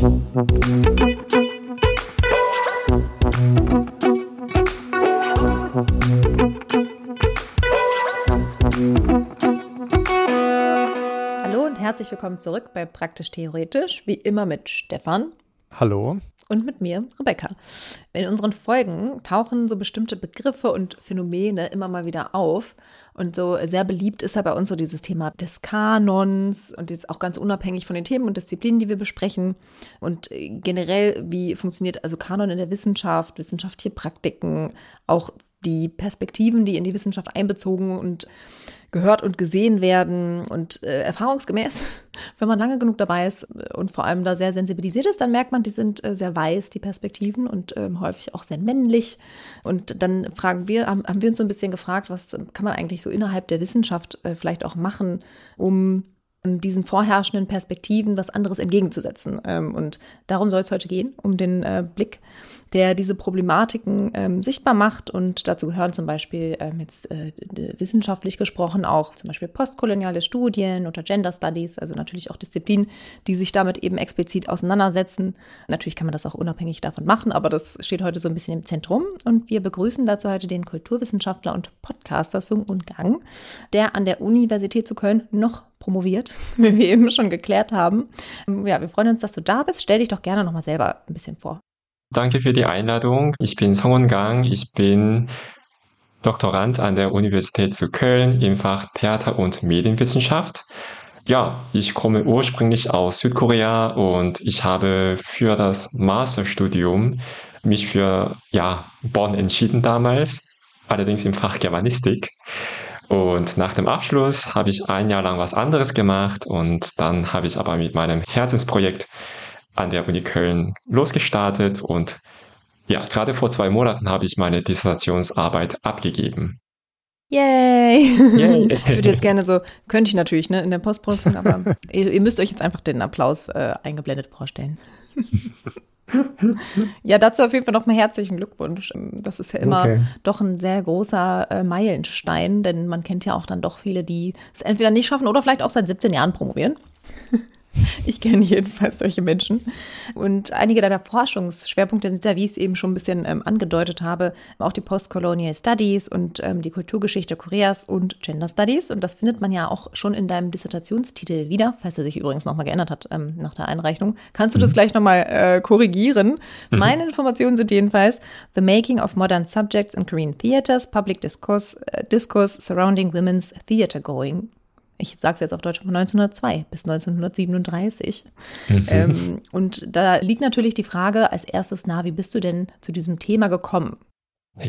Hallo und herzlich willkommen zurück bei Praktisch Theoretisch, wie immer mit Stefan. Hallo. Und mit mir, Rebecca. In unseren Folgen tauchen so bestimmte Begriffe und Phänomene immer mal wieder auf. Und so sehr beliebt ist ja bei uns so dieses Thema des Kanons und jetzt auch ganz unabhängig von den Themen und Disziplinen, die wir besprechen. Und generell, wie funktioniert also Kanon in der Wissenschaft, wissenschaftliche Praktiken, auch die Perspektiven, die in die Wissenschaft einbezogen und gehört und gesehen werden. Und äh, erfahrungsgemäß, wenn man lange genug dabei ist und vor allem da sehr sensibilisiert ist, dann merkt man, die sind äh, sehr weiß, die Perspektiven und ähm, häufig auch sehr männlich. Und dann fragen wir, haben, haben wir uns so ein bisschen gefragt, was kann man eigentlich so innerhalb der Wissenschaft äh, vielleicht auch machen, um diesen vorherrschenden Perspektiven was anderes entgegenzusetzen. Ähm, und darum soll es heute gehen, um den äh, Blick der diese Problematiken ähm, sichtbar macht. Und dazu gehören zum Beispiel ähm, jetzt äh, wissenschaftlich gesprochen auch zum Beispiel postkoloniale Studien oder Gender Studies, also natürlich auch Disziplinen, die sich damit eben explizit auseinandersetzen. Natürlich kann man das auch unabhängig davon machen, aber das steht heute so ein bisschen im Zentrum. Und wir begrüßen dazu heute den Kulturwissenschaftler und Podcaster Sung Un Gang, der an der Universität zu Köln noch promoviert, wie wir eben schon geklärt haben. Ja, wir freuen uns, dass du da bist. Stell dich doch gerne nochmal selber ein bisschen vor. Danke für die Einladung. Ich bin Song Gang. Ich bin Doktorand an der Universität zu Köln im Fach Theater- und Medienwissenschaft. Ja, ich komme ursprünglich aus Südkorea und ich habe für das Masterstudium mich für ja, Bonn entschieden damals, allerdings im Fach Germanistik. Und nach dem Abschluss habe ich ein Jahr lang was anderes gemacht und dann habe ich aber mit meinem Herzensprojekt an der Uni Köln losgestartet und ja, gerade vor zwei Monaten habe ich meine Dissertationsarbeit abgegeben. Yay! Yay. ich würde jetzt gerne so, könnte ich natürlich, ne, in der Postproduktion, aber ihr, ihr, müsst euch jetzt einfach den Applaus äh, eingeblendet vorstellen. ja, dazu auf jeden Fall nochmal herzlichen Glückwunsch. Das ist ja immer okay. doch ein sehr großer äh, Meilenstein, denn man kennt ja auch dann doch viele, die es entweder nicht schaffen oder vielleicht auch seit 17 Jahren promovieren. Ich kenne jedenfalls solche Menschen. Und einige deiner Forschungsschwerpunkte sind ja, wie ich es eben schon ein bisschen ähm, angedeutet habe, auch die Postcolonial Studies und ähm, die Kulturgeschichte Koreas und Gender Studies. Und das findet man ja auch schon in deinem Dissertationstitel wieder, falls er sich übrigens nochmal geändert hat ähm, nach der Einreichung. Kannst du das mhm. gleich nochmal äh, korrigieren? Mhm. Meine Informationen sind jedenfalls The Making of Modern Subjects in Korean Theaters, Public Discourse, uh, Discourse Surrounding Women's Theater Going ich sage es jetzt auf Deutsch, von 1902 bis 1937. Mhm. Ähm, und da liegt natürlich die Frage als erstes nahe, wie bist du denn zu diesem Thema gekommen?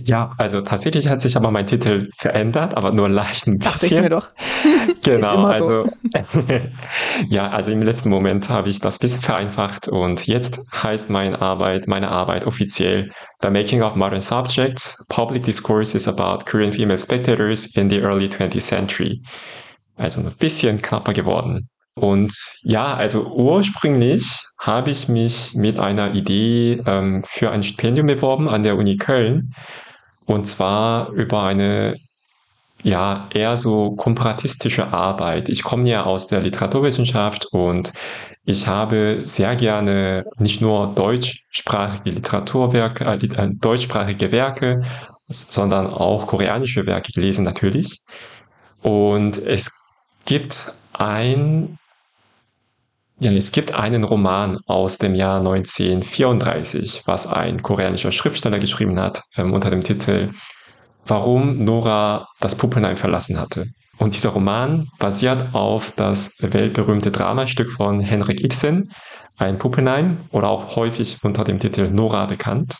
Ja, also tatsächlich hat sich aber mein Titel verändert, aber nur leicht ein bisschen. Dachte ich mir doch. genau, also ja, also im letzten Moment habe ich das ein bisschen vereinfacht und jetzt heißt meine Arbeit, meine Arbeit offiziell The Making of Modern Subjects, Public Discourses about Korean Female Spectators in the Early 20th Century also ein bisschen knapper geworden. Und ja, also ursprünglich habe ich mich mit einer Idee ähm, für ein Stipendium beworben an der Uni Köln. Und zwar über eine ja eher so komparatistische Arbeit. Ich komme ja aus der Literaturwissenschaft und ich habe sehr gerne nicht nur deutschsprachige Literaturwerke, äh, äh deutschsprachige Werke, sondern auch koreanische Werke gelesen natürlich. Und es gibt ein, ja, es gibt einen Roman aus dem Jahr 1934, was ein koreanischer Schriftsteller geschrieben hat, ähm, unter dem Titel Warum Nora das Puppenheim verlassen hatte. Und dieser Roman basiert auf das weltberühmte Dramastück von Henrik Ibsen, ein Puppenheim, oder auch häufig unter dem Titel Nora bekannt.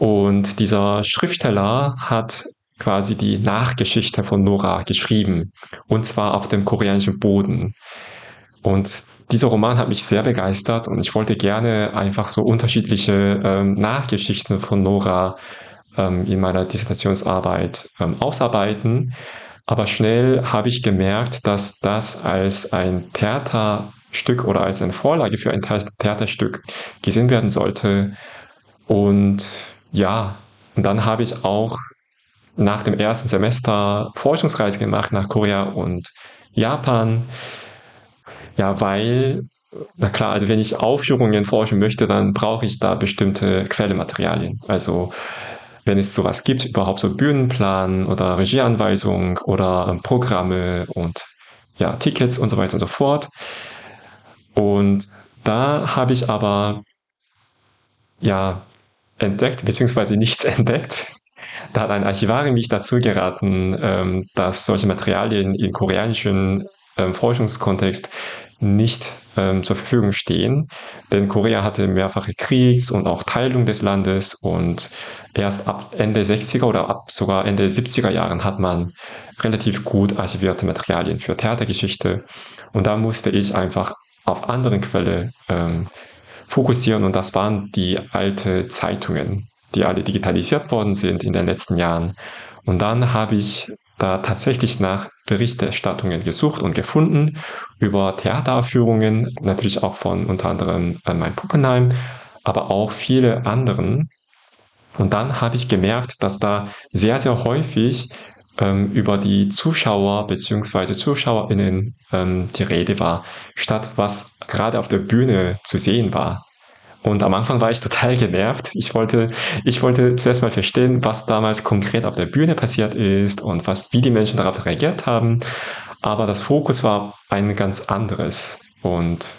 Und dieser Schriftsteller hat quasi die Nachgeschichte von Nora geschrieben. Und zwar auf dem koreanischen Boden. Und dieser Roman hat mich sehr begeistert und ich wollte gerne einfach so unterschiedliche ähm, Nachgeschichten von Nora ähm, in meiner Dissertationsarbeit ähm, ausarbeiten. Aber schnell habe ich gemerkt, dass das als ein Theaterstück oder als eine Vorlage für ein Theaterstück gesehen werden sollte. Und ja, und dann habe ich auch nach dem ersten Semester Forschungsreise gemacht nach Korea und Japan. Ja, weil na klar, also wenn ich Aufführungen forschen möchte, dann brauche ich da bestimmte Quellematerialien. Also wenn es sowas gibt, überhaupt so Bühnenplan oder Regieanweisung oder ähm, Programme und ja, Tickets und so weiter und so fort. Und da habe ich aber ja entdeckt, beziehungsweise nichts entdeckt. Da hat ein Archivarin mich dazu geraten, ähm, dass solche Materialien im koreanischen ähm, Forschungskontext nicht ähm, zur Verfügung stehen. Denn Korea hatte mehrfache Kriegs- und auch Teilung des Landes und erst ab Ende 60er oder ab sogar Ende 70er Jahren hat man relativ gut archivierte Materialien für Theatergeschichte. Und da musste ich einfach auf andere Quelle ähm, fokussieren und das waren die alte Zeitungen, die alle digitalisiert worden sind in den letzten Jahren. Und dann habe ich da tatsächlich nach Berichterstattungen gesucht und gefunden über Theateraufführungen, natürlich auch von unter anderem äh, mein Puppenheim, aber auch viele anderen. Und dann habe ich gemerkt, dass da sehr, sehr häufig ähm, über die Zuschauer bzw. ZuschauerInnen ähm, die Rede war, statt was gerade auf der Bühne zu sehen war. Und am Anfang war ich total genervt. Ich wollte, ich wollte zuerst mal verstehen, was damals konkret auf der Bühne passiert ist und was, wie die Menschen darauf reagiert haben. Aber das Fokus war ein ganz anderes. Und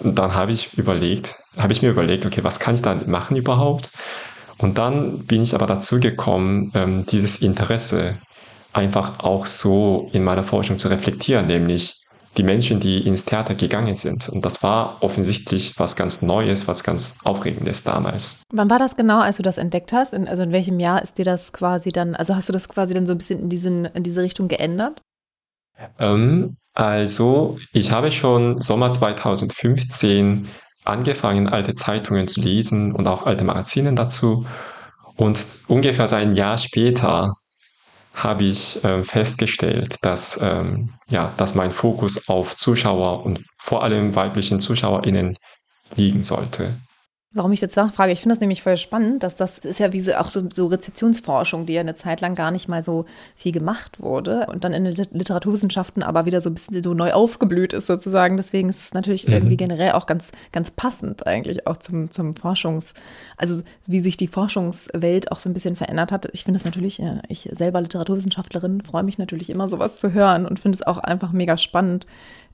dann habe ich überlegt, habe ich mir überlegt, okay, was kann ich da machen überhaupt? Und dann bin ich aber dazu gekommen, ähm, dieses Interesse einfach auch so in meiner Forschung zu reflektieren, nämlich die Menschen, die ins Theater gegangen sind. Und das war offensichtlich was ganz Neues, was ganz Aufregendes damals. Wann war das genau, als du das entdeckt hast? In, also in welchem Jahr ist dir das quasi dann, also hast du das quasi dann so ein bisschen in, diesen, in diese Richtung geändert? Ähm, also ich habe schon Sommer 2015 angefangen, alte Zeitungen zu lesen und auch alte Magazine dazu. Und ungefähr so ein Jahr später habe ich äh, festgestellt, dass, ähm, ja, dass mein Fokus auf Zuschauer und vor allem weiblichen ZuschauerInnen liegen sollte. Warum ich jetzt nachfrage, ich finde das nämlich voll spannend, dass das ist ja wie so, auch so, so Rezeptionsforschung, die ja eine Zeit lang gar nicht mal so viel gemacht wurde und dann in den Literaturwissenschaften aber wieder so ein bisschen so neu aufgeblüht ist sozusagen. Deswegen ist es natürlich mhm. irgendwie generell auch ganz, ganz passend eigentlich auch zum, zum Forschungs, also wie sich die Forschungswelt auch so ein bisschen verändert hat. Ich finde es natürlich, ich selber Literaturwissenschaftlerin, freue mich natürlich immer sowas zu hören und finde es auch einfach mega spannend,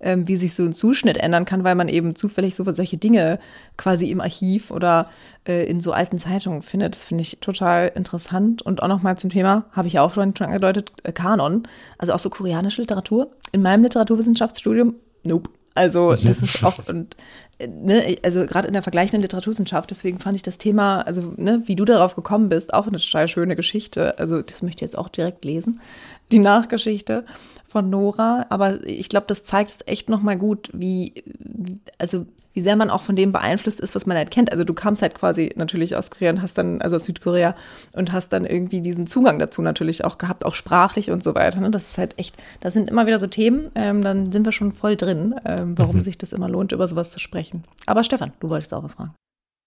ähm, wie sich so ein Zuschnitt ändern kann, weil man eben zufällig so solche Dinge quasi im Archiv oder äh, in so alten Zeitungen findet. Das finde ich total interessant. Und auch nochmal zum Thema, habe ich ja auch schon, angedeutet, äh, Kanon, also auch so koreanische Literatur. In meinem Literaturwissenschaftsstudium, nope. Also das ist auch, und ne, also gerade in der vergleichenden Literaturwissenschaft, deswegen fand ich das Thema, also ne, wie du darauf gekommen bist, auch eine total schöne Geschichte. Also das möchte ich jetzt auch direkt lesen, die Nachgeschichte von Nora. Aber ich glaube, das zeigt es echt nochmal gut, wie, also wie sehr man auch von dem beeinflusst ist, was man halt kennt. Also du kamst halt quasi natürlich aus Korea und hast dann, also aus Südkorea und hast dann irgendwie diesen Zugang dazu natürlich auch gehabt, auch sprachlich und so weiter. Ne? Das ist halt echt, das sind immer wieder so Themen, ähm, dann sind wir schon voll drin, ähm, warum mhm. sich das immer lohnt, über sowas zu sprechen. Aber Stefan, du wolltest auch was fragen.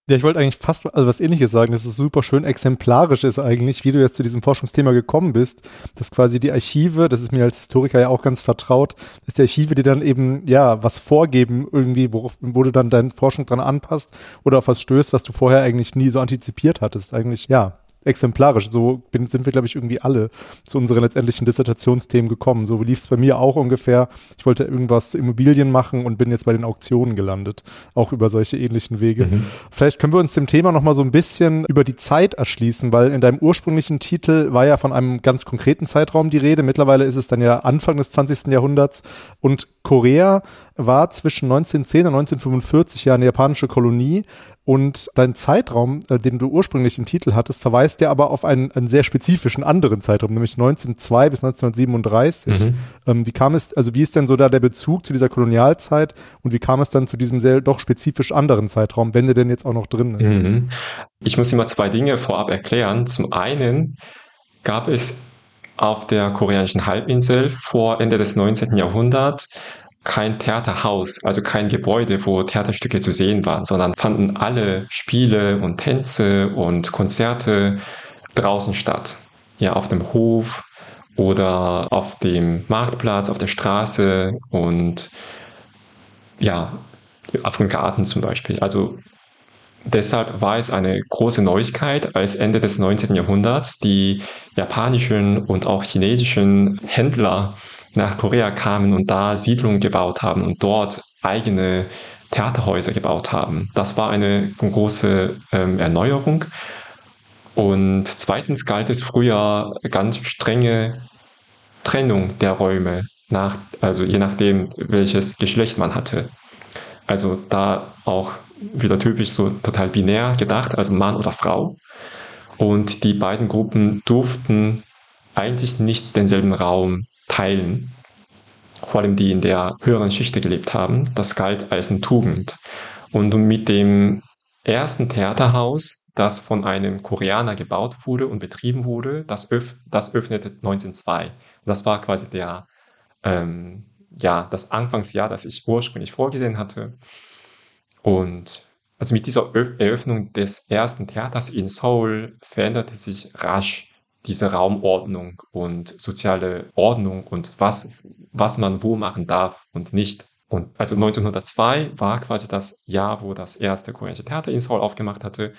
Ja, ich wollte eigentlich fast also was ähnliches sagen, dass es super schön exemplarisch ist eigentlich, wie du jetzt zu diesem Forschungsthema gekommen bist, dass quasi die Archive, das ist mir als Historiker ja auch ganz vertraut, dass die Archive dir dann eben, ja, was vorgeben irgendwie, worauf, wo du dann deine Forschung dran anpasst oder auf was stößt, was du vorher eigentlich nie so antizipiert hattest. Eigentlich, ja, exemplarisch. So bin, sind wir, glaube ich, irgendwie alle zu unseren letztendlichen Dissertationsthemen gekommen. So lief es bei mir auch ungefähr. Ich wollte irgendwas zu Immobilien machen und bin jetzt bei den Auktionen gelandet. Auch über solche ähnlichen Wege. Mhm. Vielleicht können wir uns dem Thema nochmal so ein bisschen über die Zeit erschließen, weil in deinem ursprünglichen Titel war ja von einem ganz konkreten Zeitraum die Rede. Mittlerweile ist es dann ja Anfang des 20. Jahrhunderts und Korea war zwischen 1910 und 1945 ja eine japanische Kolonie und dein Zeitraum, äh, den du ursprünglich im Titel hattest, verweist ja aber auf einen, einen sehr spezifischen anderen Zeitraum, nämlich 1902 bis 1937. Mhm. Ähm, wie kam es, also wie ist denn so da der Bezug zu dieser Kolonialzeit und wie kam es dann zu diesem sehr doch spezifisch anderen Zeitraum, wenn der denn jetzt auch noch drin ist? Mhm. Ich muss immer zwei Dinge vorab erklären. Zum einen gab es auf der koreanischen Halbinsel vor Ende des 19. Jahrhunderts kein Theaterhaus, also kein Gebäude, wo Theaterstücke zu sehen waren, sondern fanden alle Spiele und Tänze und Konzerte draußen statt. Ja, auf dem Hof oder auf dem Marktplatz, auf der Straße und ja, Avant-Garden zum Beispiel. Also deshalb war es eine große Neuigkeit, als Ende des 19. Jahrhunderts die japanischen und auch chinesischen Händler nach Korea kamen und da Siedlungen gebaut haben und dort eigene Theaterhäuser gebaut haben. Das war eine große ähm, Erneuerung. Und zweitens galt es früher ganz strenge Trennung der Räume, nach, also je nachdem, welches Geschlecht man hatte. Also da auch wieder typisch so total binär gedacht, also Mann oder Frau. Und die beiden Gruppen durften eigentlich nicht denselben Raum teilen. Vor allem die in der höheren Schicht gelebt haben. Das galt als eine Tugend. Und mit dem ersten Theaterhaus, das von einem Koreaner gebaut wurde und betrieben wurde, das, öff das öffnete 1902. Das war quasi der, ähm, ja, das Anfangsjahr, das ich ursprünglich vorgesehen hatte. Und also mit dieser Eröffnung des ersten Theaters in Seoul veränderte sich rasch diese Raumordnung und soziale Ordnung und was, was man wo machen darf und nicht. Und also 1902 war quasi das Jahr, wo das erste koreanische Theater in Seoul aufgemacht hatte.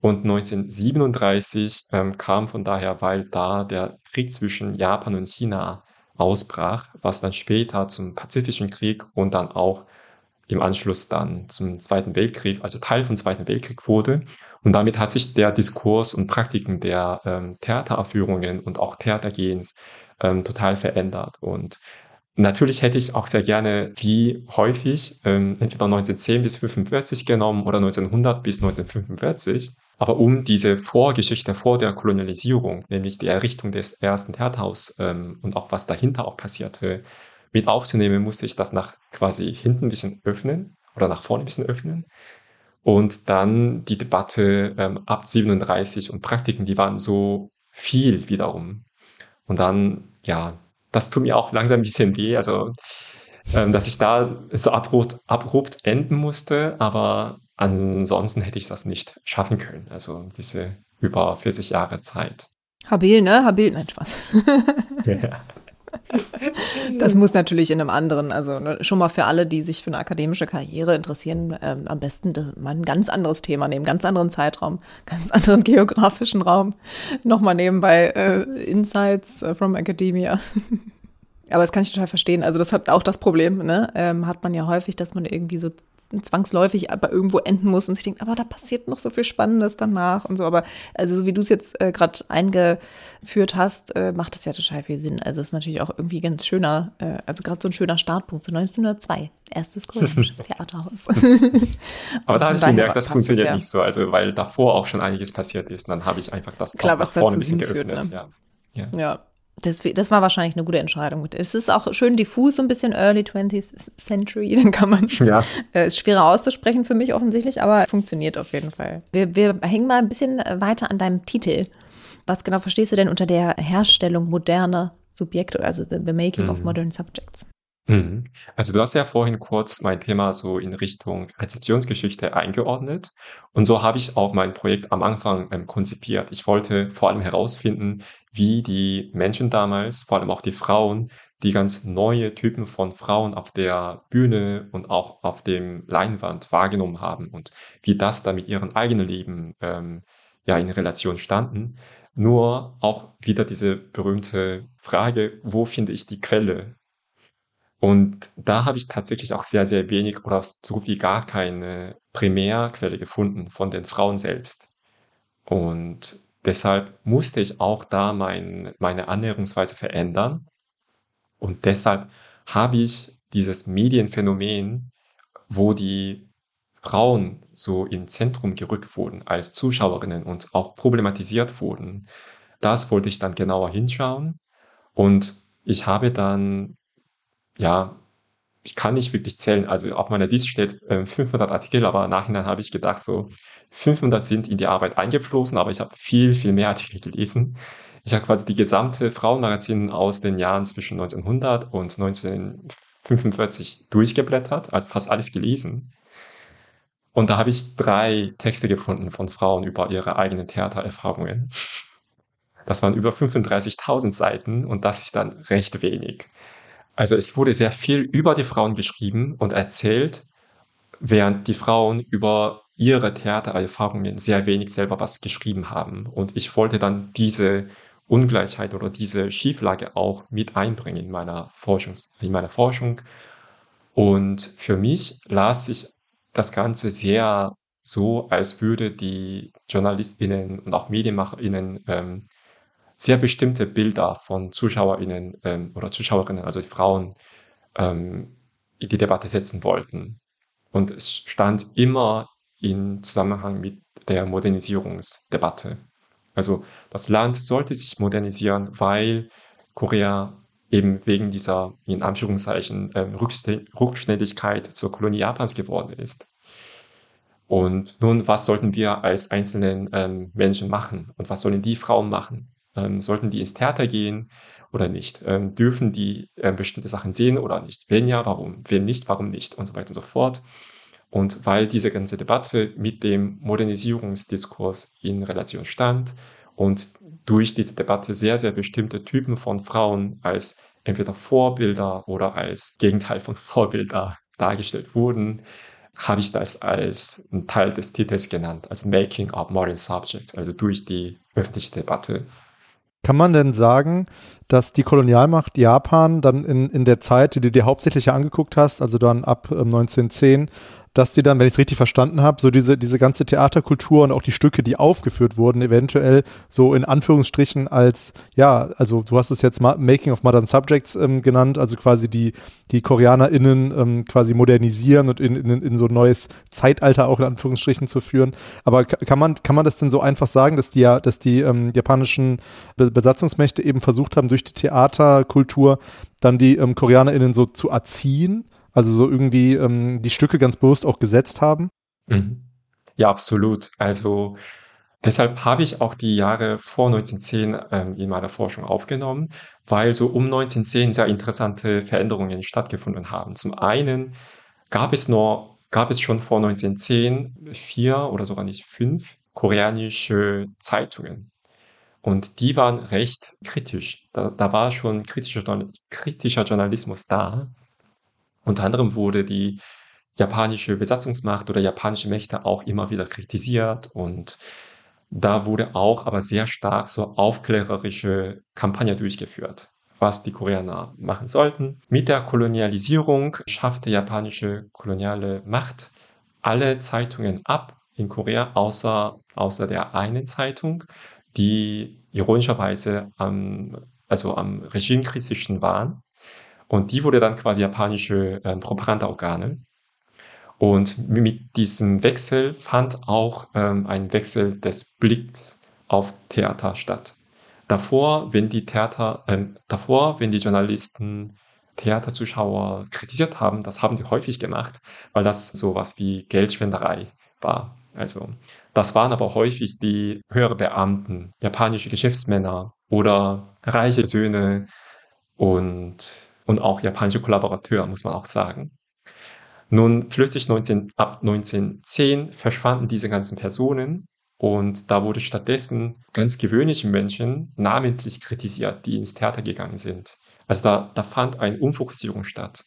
Und 1937 ähm, kam von daher, weil da der Krieg zwischen Japan und China ausbrach, was dann später zum Pazifischen Krieg und dann auch im Anschluss dann zum Zweiten Weltkrieg, also Teil vom Zweiten Weltkrieg wurde. Und damit hat sich der Diskurs und Praktiken der ähm, Theateraufführungen und auch Theatergehens ähm, total verändert. Und natürlich hätte ich auch sehr gerne, wie häufig, ähm, entweder 1910 bis 45 genommen oder 1900 bis 1945. Aber um diese Vorgeschichte vor der Kolonialisierung, nämlich die Errichtung des ersten Theaterhaus ähm, und auch was dahinter auch passierte, mit aufzunehmen, musste ich das nach quasi hinten ein bisschen öffnen oder nach vorne ein bisschen öffnen. Und dann die Debatte ähm, ab 37 und Praktiken, die waren so viel wiederum. Und dann, ja, das tut mir auch langsam ein bisschen weh, also ähm, dass ich da so abrupt, abrupt enden musste, aber ansonsten hätte ich das nicht schaffen können. Also diese über 40 Jahre Zeit. Habil, ne? Habil, nein, Spaß. ja. Das muss natürlich in einem anderen, also ne, schon mal für alle, die sich für eine akademische Karriere interessieren, ähm, am besten mal ein ganz anderes Thema nehmen, ganz anderen Zeitraum, ganz anderen geografischen Raum. Nochmal nebenbei äh, Insights äh, from Academia. Aber das kann ich total verstehen. Also das hat auch das Problem, ne? Ähm, hat man ja häufig, dass man irgendwie so zwangsläufig aber irgendwo enden muss und sich denkt, aber da passiert noch so viel Spannendes danach und so. Aber also so wie du es jetzt äh, gerade eingeführt hast, äh, macht das ja total viel Sinn. Also es ist natürlich auch irgendwie ganz schöner, äh, also gerade so ein schöner Startpunkt, so 1902, erstes koreanisches Theaterhaus. aber da habe ich gemerkt, das funktioniert ja. nicht so, also weil davor auch schon einiges passiert ist. Und dann habe ich einfach das Klar, nach vorne ein bisschen hinführt, geöffnet. Ne? Ja. ja. Das, das war wahrscheinlich eine gute Entscheidung. Es ist auch schön diffus, so ein bisschen Early 20th Century, dann kann man es. Ja. Äh, ist schwerer auszusprechen für mich offensichtlich, aber funktioniert auf jeden Fall. Wir, wir hängen mal ein bisschen weiter an deinem Titel. Was genau verstehst du denn unter der Herstellung moderner Subjekte, also the, the making mhm. of modern subjects? Mhm. Also du hast ja vorhin kurz mein Thema so in Richtung Rezeptionsgeschichte eingeordnet und so habe ich auch mein Projekt am Anfang ähm, konzipiert. Ich wollte vor allem herausfinden, wie die Menschen damals, vor allem auch die Frauen, die ganz neue Typen von Frauen auf der Bühne und auch auf dem Leinwand wahrgenommen haben und wie das da mit ihrem eigenen Leben ähm, ja in Relation standen. Nur auch wieder diese berühmte Frage, wo finde ich die Quelle und da habe ich tatsächlich auch sehr, sehr wenig oder so wie gar keine Primärquelle gefunden von den Frauen selbst. Und deshalb musste ich auch da mein, meine Annäherungsweise verändern. Und deshalb habe ich dieses Medienphänomen, wo die Frauen so ins Zentrum gerückt wurden als Zuschauerinnen und auch problematisiert wurden, das wollte ich dann genauer hinschauen. Und ich habe dann ja, ich kann nicht wirklich zählen. Also auf meiner Liste steht äh, 500 Artikel, aber nachhinein habe ich gedacht, so 500 sind in die Arbeit eingeflossen, aber ich habe viel, viel mehr Artikel gelesen. Ich habe quasi die gesamte Frauenmagazin aus den Jahren zwischen 1900 und 1945 durchgeblättert, also fast alles gelesen. Und da habe ich drei Texte gefunden von Frauen über ihre eigenen Theatererfahrungen. Das waren über 35.000 Seiten und das ist dann recht wenig. Also es wurde sehr viel über die Frauen geschrieben und erzählt, während die Frauen über ihre Theatererfahrungen sehr wenig selber was geschrieben haben. Und ich wollte dann diese Ungleichheit oder diese Schieflage auch mit einbringen in meiner Forschung, in meiner Forschung. Und für mich las sich das Ganze sehr so, als würde die JournalistInnen und auch MedienmacherInnen ähm, sehr bestimmte Bilder von ZuschauerInnen ähm, oder Zuschauerinnen, also Frauen, ähm, in die Debatte setzen wollten. Und es stand immer in Zusammenhang mit der Modernisierungsdebatte. Also das Land sollte sich modernisieren, weil Korea eben wegen dieser, in Anführungszeichen, ähm, Rückständigkeit zur Kolonie Japans geworden ist. Und nun, was sollten wir als einzelnen ähm, Menschen machen? Und was sollen die Frauen machen? Ähm, sollten die ins Theater gehen oder nicht? Ähm, dürfen die äh, bestimmte Sachen sehen oder nicht? Wenn ja, warum? Wenn nicht, warum nicht? Und so weiter und so fort. Und weil diese ganze Debatte mit dem Modernisierungsdiskurs in Relation stand und durch diese Debatte sehr, sehr bestimmte Typen von Frauen als entweder Vorbilder oder als Gegenteil von Vorbilder dargestellt wurden, habe ich das als ein Teil des Titels genannt, also Making of Modern Subjects, also durch die öffentliche Debatte. Kann man denn sagen, dass die Kolonialmacht Japan dann in, in der Zeit, die du dir hauptsächlich angeguckt hast, also dann ab 1910, ähm, dass die dann, wenn ich es richtig verstanden habe, so diese, diese ganze Theaterkultur und auch die Stücke, die aufgeführt wurden, eventuell so in Anführungsstrichen als, ja, also du hast es jetzt Making of Modern Subjects ähm, genannt, also quasi die, die KoreanerInnen ähm, quasi modernisieren und in, in, in so ein neues Zeitalter auch in Anführungsstrichen zu führen. Aber kann man, kann man das denn so einfach sagen, dass die ja, dass die ähm, japanischen Besatzungsmächte eben versucht haben, durch die Theaterkultur dann die ähm, KoreanerInnen so zu erziehen? Also so irgendwie ähm, die Stücke ganz bewusst auch gesetzt haben? Mhm. Ja, absolut. Also deshalb habe ich auch die Jahre vor 1910 ähm, in meiner Forschung aufgenommen, weil so um 1910 sehr interessante Veränderungen stattgefunden haben. Zum einen gab es nur, gab es schon vor 1910 vier oder sogar nicht fünf koreanische Zeitungen. Und die waren recht kritisch. Da, da war schon kritischer, kritischer Journalismus da. Unter anderem wurde die japanische Besatzungsmacht oder japanische Mächte auch immer wieder kritisiert und da wurde auch aber sehr stark so aufklärerische Kampagne durchgeführt, was die Koreaner machen sollten. Mit der Kolonialisierung schaffte japanische koloniale Macht alle Zeitungen ab in Korea, außer, außer der einen Zeitung, die ironischerweise am, also am regimekritischen waren. Und die wurde dann quasi japanische äh, Propagandaorgane. Und mit diesem Wechsel fand auch ähm, ein Wechsel des Blicks auf Theater statt. Davor, wenn die Theater, äh, davor, wenn die Journalisten Theaterzuschauer kritisiert haben, das haben die häufig gemacht, weil das sowas wie Geldschwenderei war. Also, das waren aber häufig die höhere Beamten, japanische Geschäftsmänner oder reiche Söhne und und auch japanische Kollaborateur, muss man auch sagen. Nun, plötzlich 19, ab 1910 verschwanden diese ganzen Personen und da wurde stattdessen ganz gewöhnliche Menschen namentlich kritisiert, die ins Theater gegangen sind. Also da, da fand eine Umfokussierung statt.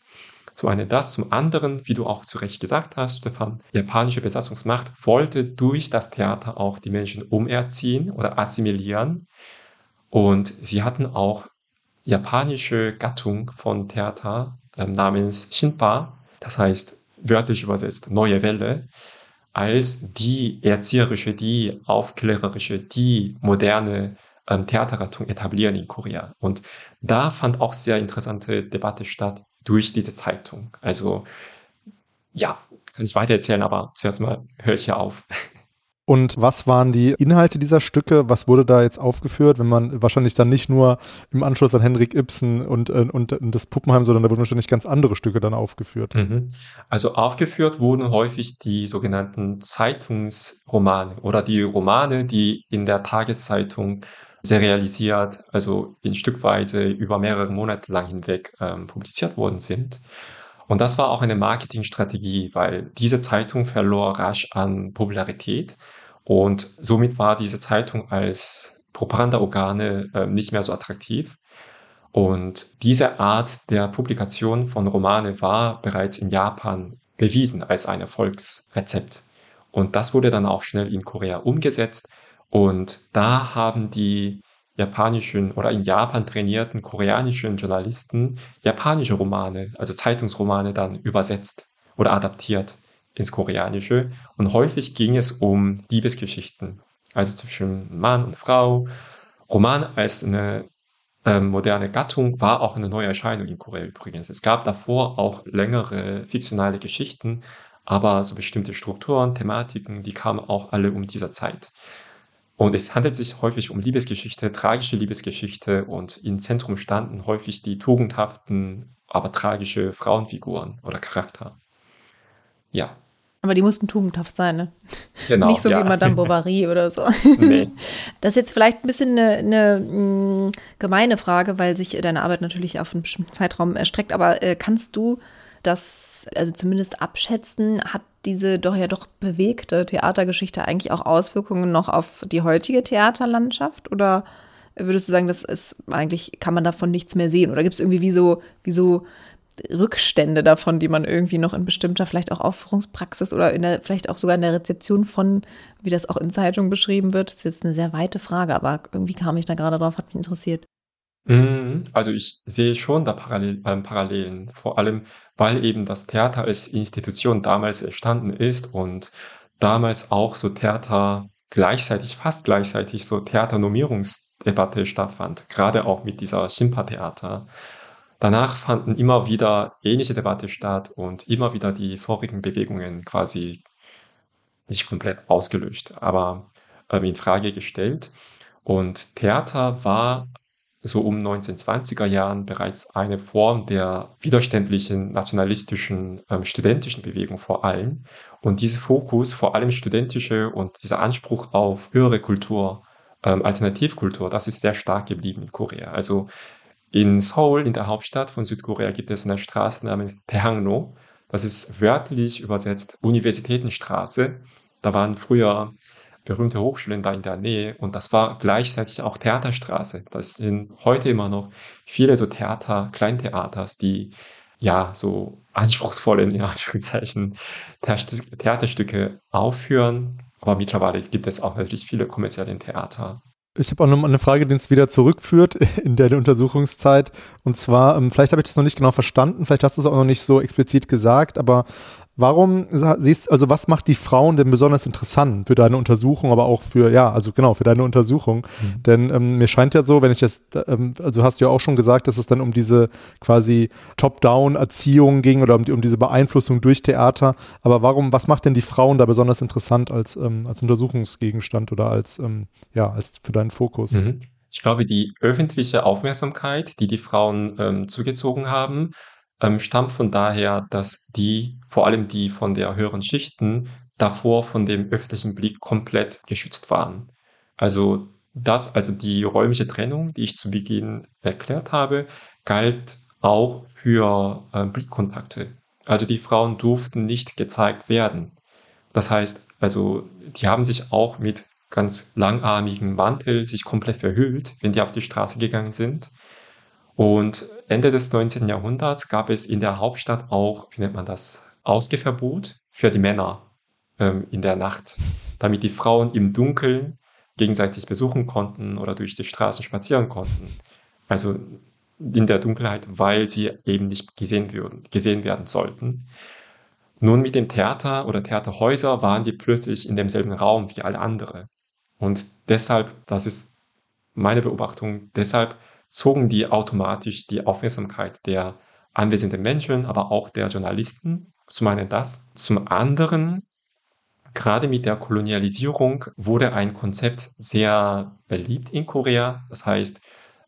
Zum einen das, zum anderen, wie du auch zu Recht gesagt hast, Stefan, die japanische Besatzungsmacht wollte durch das Theater auch die Menschen umerziehen oder assimilieren. Und sie hatten auch japanische Gattung von Theater äh, namens Shinpa, das heißt wörtlich übersetzt neue Welle, als die erzieherische, die aufklärerische, die moderne ähm, Theatergattung etablieren in Korea. Und da fand auch sehr interessante Debatte statt durch diese Zeitung. Also ja, kann ich weiter erzählen, aber zuerst mal höre ich hier auf. Und was waren die Inhalte dieser Stücke? Was wurde da jetzt aufgeführt, wenn man wahrscheinlich dann nicht nur im Anschluss an Henrik Ibsen und, äh, und, und das Puppenheim, sondern da wurden wahrscheinlich ganz andere Stücke dann aufgeführt. Mhm. Also aufgeführt wurden häufig die sogenannten Zeitungsromane oder die Romane, die in der Tageszeitung serialisiert, also in Stückweise über mehrere Monate lang hinweg ähm, publiziert worden sind. Und das war auch eine Marketingstrategie, weil diese Zeitung verlor rasch an Popularität und somit war diese Zeitung als Propagandaorgane äh, nicht mehr so attraktiv. Und diese Art der Publikation von Romane war bereits in Japan bewiesen als ein Erfolgsrezept. Und das wurde dann auch schnell in Korea umgesetzt. Und da haben die japanischen oder in Japan trainierten koreanischen Journalisten japanische Romane, also Zeitungsromane dann übersetzt oder adaptiert ins Koreanische. Und häufig ging es um Liebesgeschichten, also zwischen Mann und Frau. Roman als eine ähm, moderne Gattung war auch eine neue Erscheinung in Korea übrigens. Es gab davor auch längere fiktionale Geschichten, aber so bestimmte Strukturen, Thematiken, die kamen auch alle um dieser Zeit. Und es handelt sich häufig um Liebesgeschichte, tragische Liebesgeschichte und im Zentrum standen häufig die tugendhaften, aber tragische Frauenfiguren oder Charakter. Ja. Aber die mussten tugendhaft sein, ne? Genau. Nicht so ja. wie Madame Bovary oder so. Nee. Das ist jetzt vielleicht ein bisschen eine, eine mh, mm, gemeine Frage, weil sich deine Arbeit natürlich auf einen bestimmten Zeitraum erstreckt. Aber äh, kannst du das, also zumindest abschätzen, hat diese doch ja doch bewegte Theatergeschichte eigentlich auch Auswirkungen noch auf die heutige Theaterlandschaft? Oder würdest du sagen, das ist eigentlich, kann man davon nichts mehr sehen? Oder gibt es irgendwie wie so, wie so Rückstände davon, die man irgendwie noch in bestimmter, vielleicht auch Aufführungspraxis oder in der, vielleicht auch sogar in der Rezeption von, wie das auch in Zeitungen beschrieben wird? Das ist jetzt eine sehr weite Frage, aber irgendwie kam ich da gerade drauf, hat mich interessiert. Mhm. Also ich sehe schon da Parallel, äh, Parallelen, vor allem weil eben das Theater als Institution damals entstanden ist und damals auch so Theater gleichzeitig, fast gleichzeitig so Theaternomierungsdebatte stattfand, gerade auch mit dieser Schimpa-Theater. Danach fanden immer wieder ähnliche Debatte statt und immer wieder die vorigen Bewegungen quasi nicht komplett ausgelöscht, aber äh, in Frage gestellt. Und Theater war so um 1920er Jahren bereits eine Form der widerständlichen nationalistischen ähm, studentischen Bewegung vor allem. Und dieser Fokus, vor allem studentische und dieser Anspruch auf höhere Kultur, ähm, Alternativkultur, das ist sehr stark geblieben in Korea. Also in Seoul, in der Hauptstadt von Südkorea, gibt es eine Straße namens Taehangno. Das ist wörtlich übersetzt Universitätenstraße. Da waren früher berühmte Hochschulen da in der Nähe und das war gleichzeitig auch Theaterstraße. Das sind heute immer noch viele so Theater, Kleintheaters, die ja so anspruchsvolle, in Anführungszeichen, Theaterstücke aufführen. Aber mittlerweile gibt es auch natürlich viele kommerzielle Theater. Ich habe auch noch eine Frage, die uns wieder zurückführt in der Untersuchungszeit. Und zwar, ähm, vielleicht habe ich das noch nicht genau verstanden, vielleicht hast du es auch noch nicht so explizit gesagt, aber Warum siehst, also was macht die Frauen denn besonders interessant für deine Untersuchung, aber auch für, ja, also genau, für deine Untersuchung? Mhm. Denn ähm, mir scheint ja so, wenn ich das, ähm, also hast du ja auch schon gesagt, dass es dann um diese quasi Top-Down-Erziehung ging oder um, die, um diese Beeinflussung durch Theater. Aber warum, was macht denn die Frauen da besonders interessant als, ähm, als Untersuchungsgegenstand oder als, ähm, ja, als für deinen Fokus? Mhm. Ich glaube, die öffentliche Aufmerksamkeit, die die Frauen ähm, zugezogen haben, ähm, stammt von daher, dass die, vor allem die von der höheren Schichten, davor von dem öffentlichen Blick komplett geschützt waren. Also das, also die räumliche Trennung, die ich zu Beginn erklärt habe, galt auch für äh, Blickkontakte. Also die Frauen durften nicht gezeigt werden. Das heißt, also die haben sich auch mit ganz langarmigen Mantel sich komplett verhüllt, wenn die auf die Straße gegangen sind. Und Ende des 19. Jahrhunderts gab es in der Hauptstadt auch, wie nennt man das, Ausgehverbot für die Männer ähm, in der Nacht, damit die Frauen im Dunkeln gegenseitig besuchen konnten oder durch die Straßen spazieren konnten. Also in der Dunkelheit, weil sie eben nicht gesehen, würden, gesehen werden sollten. Nun mit dem Theater oder Theaterhäuser waren die plötzlich in demselben Raum wie alle andere. Und deshalb, das ist meine Beobachtung, deshalb zogen die automatisch die Aufmerksamkeit der anwesenden Menschen, aber auch der Journalisten. Zum einen das. Zum anderen, gerade mit der Kolonialisierung wurde ein Konzept sehr beliebt in Korea. Das heißt,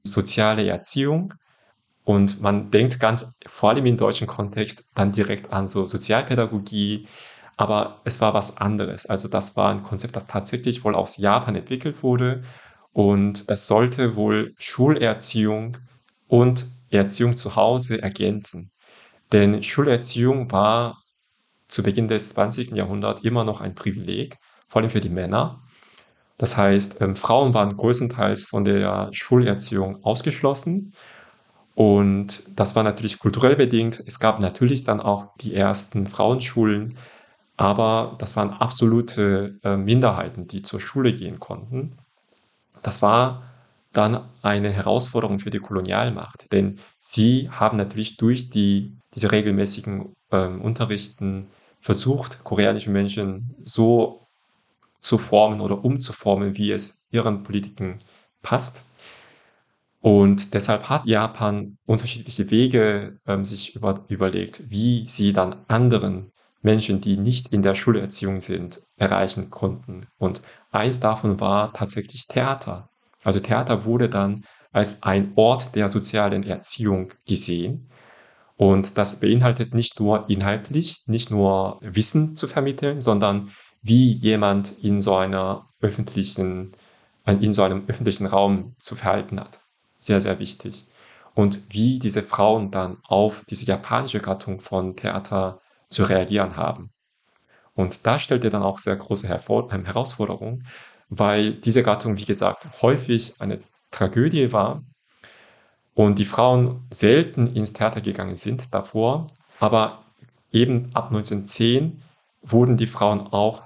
soziale Erziehung. Und man denkt ganz, vor allem im deutschen Kontext, dann direkt an so Sozialpädagogie. Aber es war was anderes. Also das war ein Konzept, das tatsächlich wohl aus Japan entwickelt wurde und das sollte wohl Schulerziehung und Erziehung zu Hause ergänzen. Denn Schulerziehung war zu Beginn des 20. Jahrhunderts immer noch ein Privileg, vor allem für die Männer. Das heißt, ähm, Frauen waren größtenteils von der Schulerziehung ausgeschlossen. Und das war natürlich kulturell bedingt. Es gab natürlich dann auch die ersten Frauenschulen, aber das waren absolute äh, Minderheiten, die zur Schule gehen konnten. Das war dann eine Herausforderung für die Kolonialmacht, denn sie haben natürlich durch die, diese regelmäßigen ähm, Unterrichten versucht, koreanische Menschen so zu formen oder umzuformen, wie es ihren Politiken passt. Und deshalb hat Japan unterschiedliche Wege ähm, sich über, überlegt, wie sie dann anderen Menschen, die nicht in der Schulerziehung sind, erreichen konnten. Und eins davon war tatsächlich Theater. Also Theater wurde dann als ein Ort der sozialen Erziehung gesehen. Und das beinhaltet nicht nur inhaltlich, nicht nur Wissen zu vermitteln, sondern wie jemand in so einer öffentlichen, in so einem öffentlichen Raum zu verhalten hat. Sehr, sehr wichtig. Und wie diese Frauen dann auf diese japanische Gattung von Theater zu reagieren haben. Und da stellt er dann auch sehr große Hervor ähm, Herausforderungen, weil diese Gattung, wie gesagt, häufig eine Tragödie war und die Frauen selten ins Theater gegangen sind davor, aber eben ab 1910 wurden die Frauen auch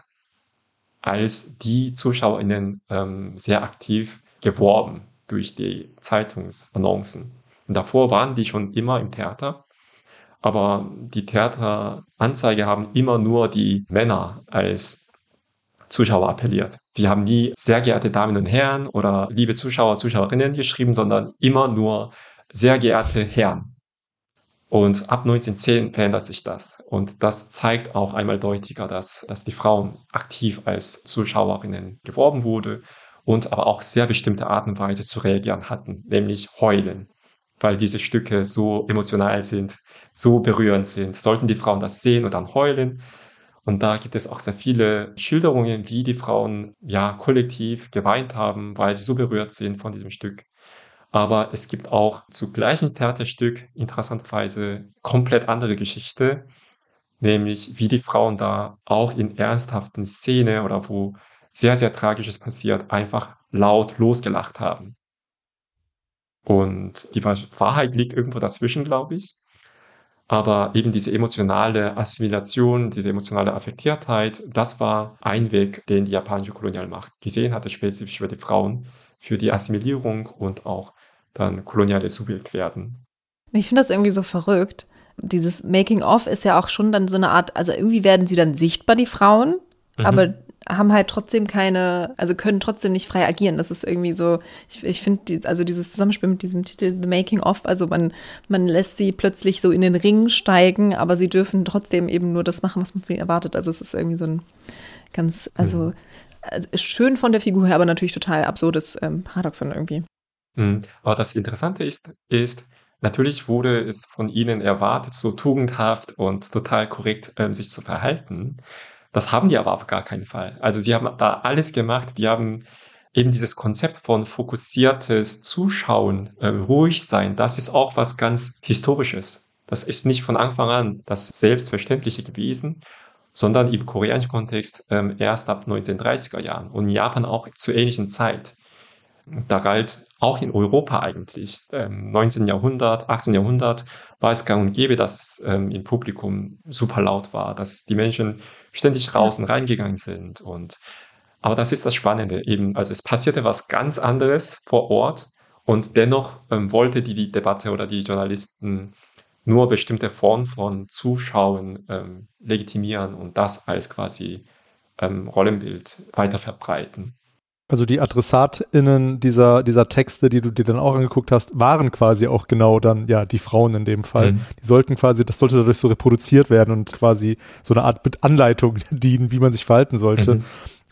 als die ZuschauerInnen ähm, sehr aktiv geworben durch die Zeitungsannoncen. Und davor waren die schon immer im Theater, aber die Theateranzeige haben immer nur die Männer als Zuschauer appelliert. Sie haben nie sehr geehrte Damen und Herren oder liebe Zuschauer, Zuschauerinnen geschrieben, sondern immer nur sehr geehrte Herren. Und ab 1910 verändert sich das. Und das zeigt auch einmal deutlicher, dass, dass die Frauen aktiv als Zuschauerinnen geworben wurde und aber auch sehr bestimmte Art und Weise zu reagieren hatten, nämlich heulen, weil diese Stücke so emotional sind, so berührend sind. Sollten die Frauen das sehen und dann heulen, und da gibt es auch sehr viele Schilderungen, wie die Frauen ja kollektiv geweint haben, weil sie so berührt sind von diesem Stück. Aber es gibt auch zu gleichen Theaterstück interessanterweise komplett andere Geschichte, nämlich wie die Frauen da auch in ernsthaften Szenen oder wo sehr, sehr Tragisches passiert, einfach laut losgelacht haben. Und die Wahrheit liegt irgendwo dazwischen, glaube ich. Aber eben diese emotionale Assimilation, diese emotionale Affektiertheit, das war ein Weg, den die japanische Kolonialmacht gesehen hatte, spezifisch für die Frauen, für die Assimilierung und auch dann koloniale Zubild werden. Ich finde das irgendwie so verrückt. Dieses Making-of ist ja auch schon dann so eine Art, also irgendwie werden sie dann sichtbar, die Frauen, mhm. aber haben halt trotzdem keine, also können trotzdem nicht frei agieren. Das ist irgendwie so, ich, ich finde, die, also dieses Zusammenspiel mit diesem Titel The Making of, also man, man lässt sie plötzlich so in den Ring steigen, aber sie dürfen trotzdem eben nur das machen, was man von ihnen erwartet. Also es ist irgendwie so ein ganz, also, mhm. also schön von der Figur her, aber natürlich total absurdes ähm, Paradoxon irgendwie. Mhm. Aber das Interessante ist, ist, Natürlich wurde es von ihnen erwartet, so tugendhaft und total korrekt ähm, sich zu verhalten. Das haben die aber auf gar keinen Fall. Also sie haben da alles gemacht. Die haben eben dieses Konzept von fokussiertes Zuschauen, äh, ruhig sein, das ist auch was ganz Historisches. Das ist nicht von Anfang an das Selbstverständliche gewesen, sondern im koreanischen Kontext ähm, erst ab 1930er Jahren und in Japan auch zur ähnlichen Zeit. Da galt auch in Europa eigentlich, ähm, 19. Jahrhundert, 18. Jahrhundert, war es gang und gäbe, dass es ähm, im Publikum super laut war, dass die Menschen ständig raus und reingegangen sind. Und aber das ist das Spannende eben. Also es passierte was ganz anderes vor Ort und dennoch ähm, wollte die, die Debatte oder die Journalisten nur bestimmte Formen von Zuschauen ähm, legitimieren und das als quasi ähm, Rollenbild weiter verbreiten. Also die AdressatInnen dieser, dieser Texte, die du dir dann auch angeguckt hast, waren quasi auch genau dann, ja, die Frauen in dem Fall. Mhm. Die sollten quasi, das sollte dadurch so reproduziert werden und quasi so eine Art Anleitung dienen, wie man sich verhalten sollte. Mhm.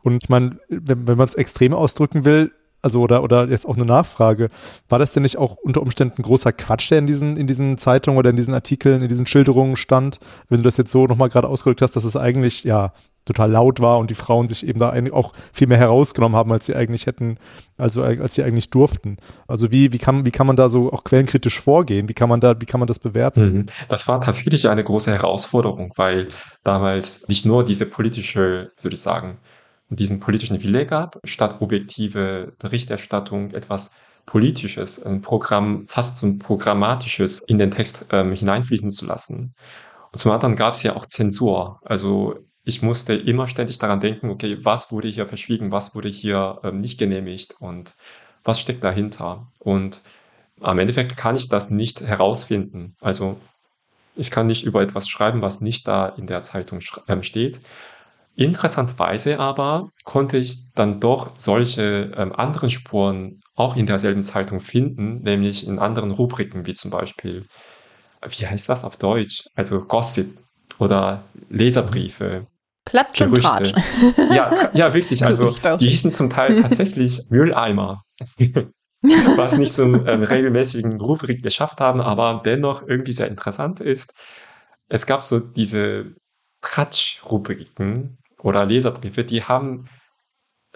Und ich meine, wenn, wenn man es extrem ausdrücken will, also oder oder jetzt auch eine Nachfrage, war das denn nicht auch unter Umständen großer Quatsch, der in diesen in diesen Zeitungen oder in diesen Artikeln, in diesen Schilderungen stand, wenn du das jetzt so nochmal gerade ausgedrückt hast, dass es eigentlich ja total laut war und die Frauen sich eben da auch viel mehr herausgenommen haben, als sie eigentlich hätten, also als sie eigentlich durften. Also wie, wie kann, wie kann man da so auch quellenkritisch vorgehen? Wie kann man da, wie kann man das bewerten? Mhm. Das war tatsächlich eine große Herausforderung, weil damals nicht nur diese politische, wie soll ich sagen, diesen politischen Wille gab, statt objektive Berichterstattung etwas Politisches, ein Programm, fast so ein Programmatisches in den Text ähm, hineinfließen zu lassen. Und zum anderen gab es ja auch Zensur. Also ich musste immer ständig daran denken, okay, was wurde hier verschwiegen, was wurde hier ähm, nicht genehmigt und was steckt dahinter. Und am Endeffekt kann ich das nicht herausfinden. Also ich kann nicht über etwas schreiben, was nicht da in der Zeitung ähm, steht. Interessanterweise aber konnte ich dann doch solche ähm, anderen Spuren auch in derselben Zeitung finden, nämlich in anderen Rubriken, wie zum Beispiel, wie heißt das auf Deutsch? Also Gossip oder Leserbriefe. Klatsch und Tratsch. Ja, ja, wirklich. Also die hießen zum Teil tatsächlich Mülleimer. was nicht zum ähm, regelmäßigen Rubrik geschafft haben, aber dennoch irgendwie sehr interessant ist. Es gab so diese Tratsch-Rubriken oder Leserbriefe, die haben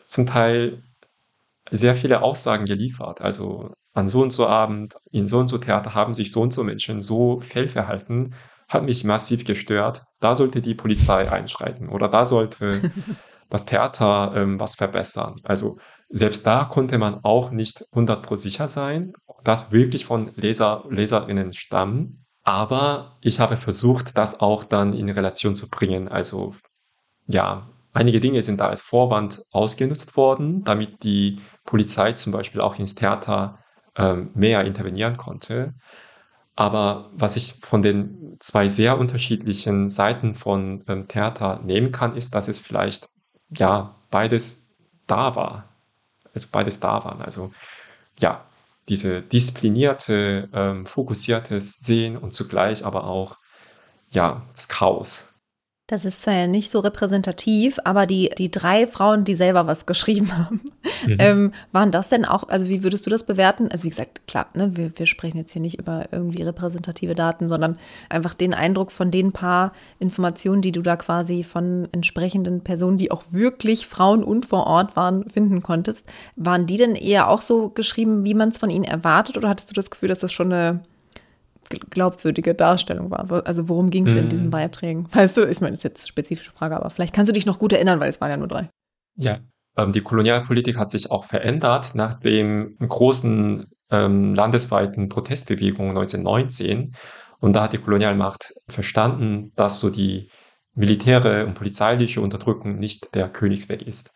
zum Teil sehr viele Aussagen geliefert. Also an so und so Abend, in so und so Theater haben sich so und so Menschen so fehlverhalten, hat mich massiv gestört. Da sollte die Polizei einschreiten oder da sollte das Theater ähm, was verbessern. Also selbst da konnte man auch nicht 100% sicher sein, dass wirklich von Leser, Leserinnen stammen. Aber ich habe versucht, das auch dann in Relation zu bringen. Also ja, einige Dinge sind da als Vorwand ausgenutzt worden, damit die Polizei zum Beispiel auch ins Theater ähm, mehr intervenieren konnte. Aber was ich von den zwei sehr unterschiedlichen Seiten von ähm, Theater nehmen kann, ist, dass es vielleicht ja beides da war. Also beides da waren. Also ja, diese disziplinierte, ähm, fokussiertes Sehen und zugleich aber auch ja das Chaos. Das ist ja nicht so repräsentativ, aber die, die drei Frauen, die selber was geschrieben haben, mhm. ähm, waren das denn auch, also wie würdest du das bewerten? Also wie gesagt, klar, ne, wir, wir sprechen jetzt hier nicht über irgendwie repräsentative Daten, sondern einfach den Eindruck von den paar Informationen, die du da quasi von entsprechenden Personen, die auch wirklich Frauen und vor Ort waren, finden konntest. Waren die denn eher auch so geschrieben, wie man es von ihnen erwartet, oder hattest du das Gefühl, dass das schon eine glaubwürdige Darstellung war. Also worum ging es mhm. in diesen Beiträgen? Weißt du, ich meine, das ist jetzt eine spezifische Frage, aber vielleicht kannst du dich noch gut erinnern, weil es waren ja nur drei. Ja, ähm, die Kolonialpolitik hat sich auch verändert nach dem großen ähm, landesweiten Protestbewegung 1919. Und da hat die Kolonialmacht verstanden, dass so die militäre und polizeiliche Unterdrückung nicht der Königsweg ist.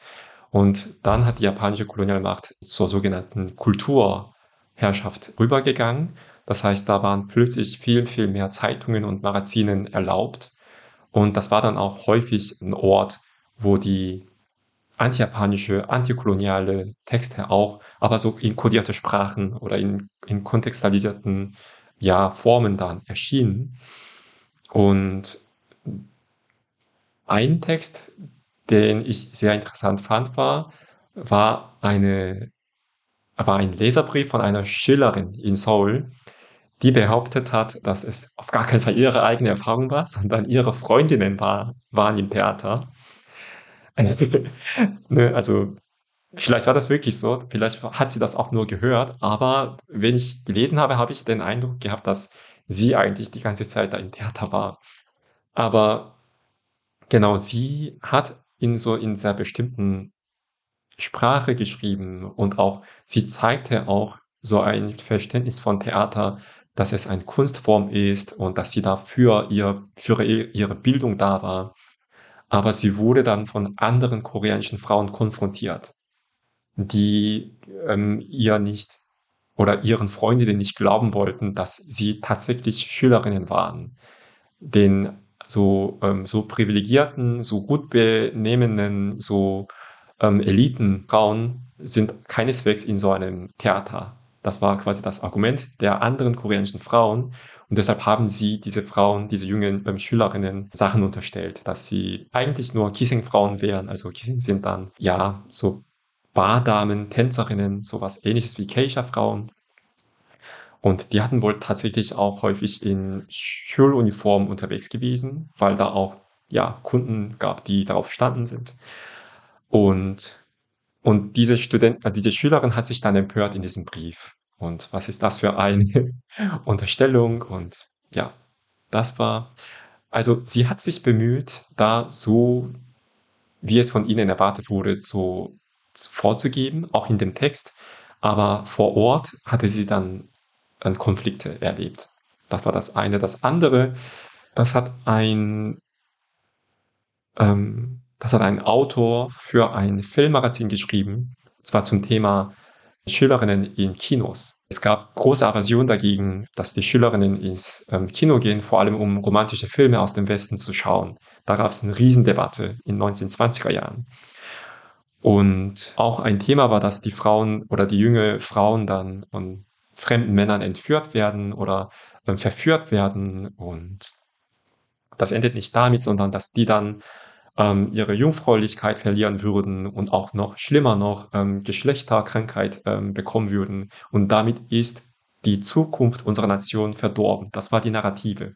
Und dann hat die japanische Kolonialmacht zur sogenannten Kulturherrschaft rübergegangen das heißt, da waren plötzlich viel, viel mehr Zeitungen und Magazinen erlaubt. Und das war dann auch häufig ein Ort, wo die antijapanische, antikoloniale Texte auch, aber so in kodierte Sprachen oder in, in kontextualisierten ja, Formen dann erschienen. Und ein Text, den ich sehr interessant fand, war, war eine, war ein Leserbrief von einer Schillerin in Seoul, die behauptet hat, dass es auf gar keinen Fall ihre eigene Erfahrung war, sondern ihre Freundinnen war, waren im Theater. ne, also vielleicht war das wirklich so, vielleicht hat sie das auch nur gehört, aber wenn ich gelesen habe, habe ich den Eindruck gehabt, dass sie eigentlich die ganze Zeit da im Theater war. Aber genau, sie hat in so in sehr bestimmten Sprache geschrieben und auch sie zeigte auch so ein Verständnis von Theater, dass es eine Kunstform ist und dass sie dafür ihr, für ihre Bildung da war. Aber sie wurde dann von anderen koreanischen Frauen konfrontiert, die ähm, ihr nicht oder ihren Freundinnen nicht glauben wollten, dass sie tatsächlich Schülerinnen waren. Den so, ähm, so privilegierten, so gut benehmenden, so ähm, Elitenfrauen sind keineswegs in so einem Theater das war quasi das Argument der anderen koreanischen Frauen. Und deshalb haben sie diese Frauen, diese jungen ähm, Schülerinnen Sachen unterstellt, dass sie eigentlich nur Kissing-Frauen wären. Also Kissing sind dann, ja, so Bardamen, Tänzerinnen, sowas ähnliches wie Keisha-Frauen. Und die hatten wohl tatsächlich auch häufig in Schuluniform unterwegs gewesen, weil da auch, ja, Kunden gab, die darauf standen sind. Und und diese Student, äh, diese Schülerin hat sich dann empört in diesem Brief. Und was ist das für eine Unterstellung? Und ja, das war, also sie hat sich bemüht, da so, wie es von ihnen erwartet wurde, so vorzugeben, auch in dem Text. Aber vor Ort hatte sie dann Konflikte erlebt. Das war das eine. Das andere, das hat ein, ähm, das hat ein Autor für ein Filmmagazin geschrieben, und zwar zum Thema Schülerinnen in Kinos. Es gab große Aversion dagegen, dass die Schülerinnen ins ähm, Kino gehen, vor allem um romantische Filme aus dem Westen zu schauen. Da gab es eine Riesendebatte in 1920er Jahren. Und auch ein Thema war, dass die Frauen oder die junge Frauen dann von fremden Männern entführt werden oder äh, verführt werden. Und das endet nicht damit, sondern dass die dann ähm, ihre Jungfräulichkeit verlieren würden und auch noch schlimmer noch ähm, Geschlechterkrankheit ähm, bekommen würden. Und damit ist die Zukunft unserer Nation verdorben. Das war die Narrative.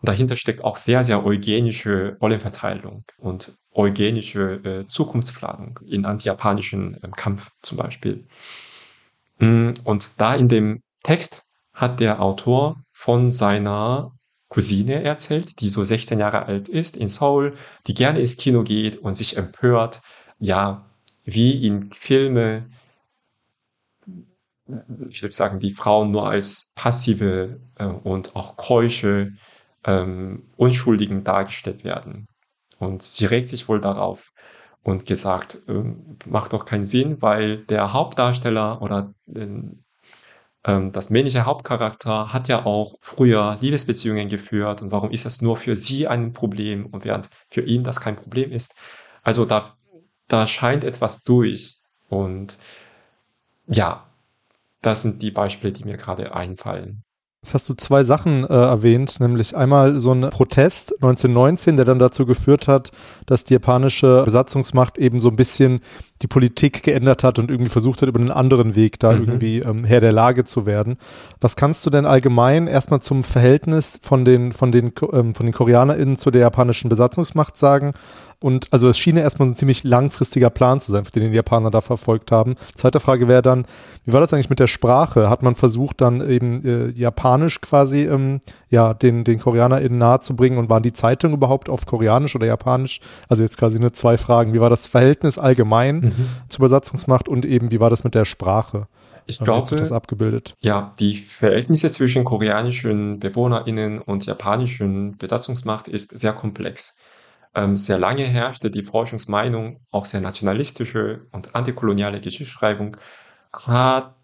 Und dahinter steckt auch sehr, sehr eugenische Rollenverteilung und eugenische äh, Zukunftsplanung in antijapanischen äh, Kampf zum Beispiel. Mm, und da in dem Text hat der Autor von seiner Cousine erzählt, die so 16 Jahre alt ist in Seoul, die gerne ins Kino geht und sich empört, ja, wie in Filme, ich sagen, die Frauen nur als passive äh, und auch keusche ähm, Unschuldigen dargestellt werden. Und sie regt sich wohl darauf und gesagt, ähm, macht doch keinen Sinn, weil der Hauptdarsteller oder den, ähm, das männliche Hauptcharakter hat ja auch früher Liebesbeziehungen geführt und warum ist das nur für sie ein Problem und während für ihn das kein Problem ist. Also da, da scheint etwas durch und ja, das sind die Beispiele, die mir gerade einfallen. Jetzt hast du zwei Sachen äh, erwähnt, nämlich einmal so ein Protest 1919, der dann dazu geführt hat, dass die japanische Besatzungsmacht eben so ein bisschen die Politik geändert hat und irgendwie versucht hat, über einen anderen Weg da mhm. irgendwie ähm, Herr der Lage zu werden. Was kannst du denn allgemein erstmal zum Verhältnis von den, von den, ähm, von den KoreanerInnen zu der japanischen Besatzungsmacht sagen? Und also es schien ja erstmal ein ziemlich langfristiger Plan zu sein, für den die Japaner da verfolgt haben. Zweite Frage wäre dann, wie war das eigentlich mit der Sprache? Hat man versucht, dann eben äh, Japanisch quasi ähm, ja, den, den KoreanerInnen nahe zu bringen und waren die Zeitungen überhaupt auf Koreanisch oder Japanisch? Also jetzt quasi nur zwei Fragen. Wie war das Verhältnis allgemein mhm. zur Besatzungsmacht und eben wie war das mit der Sprache? Ich glaube, das abgebildet. Ja, die Verhältnisse zwischen koreanischen BewohnerInnen und japanischen Besatzungsmacht ist sehr komplex. Ähm, sehr lange herrschte die Forschungsmeinung, auch sehr nationalistische und antikoloniale Geschichtsschreibung, hat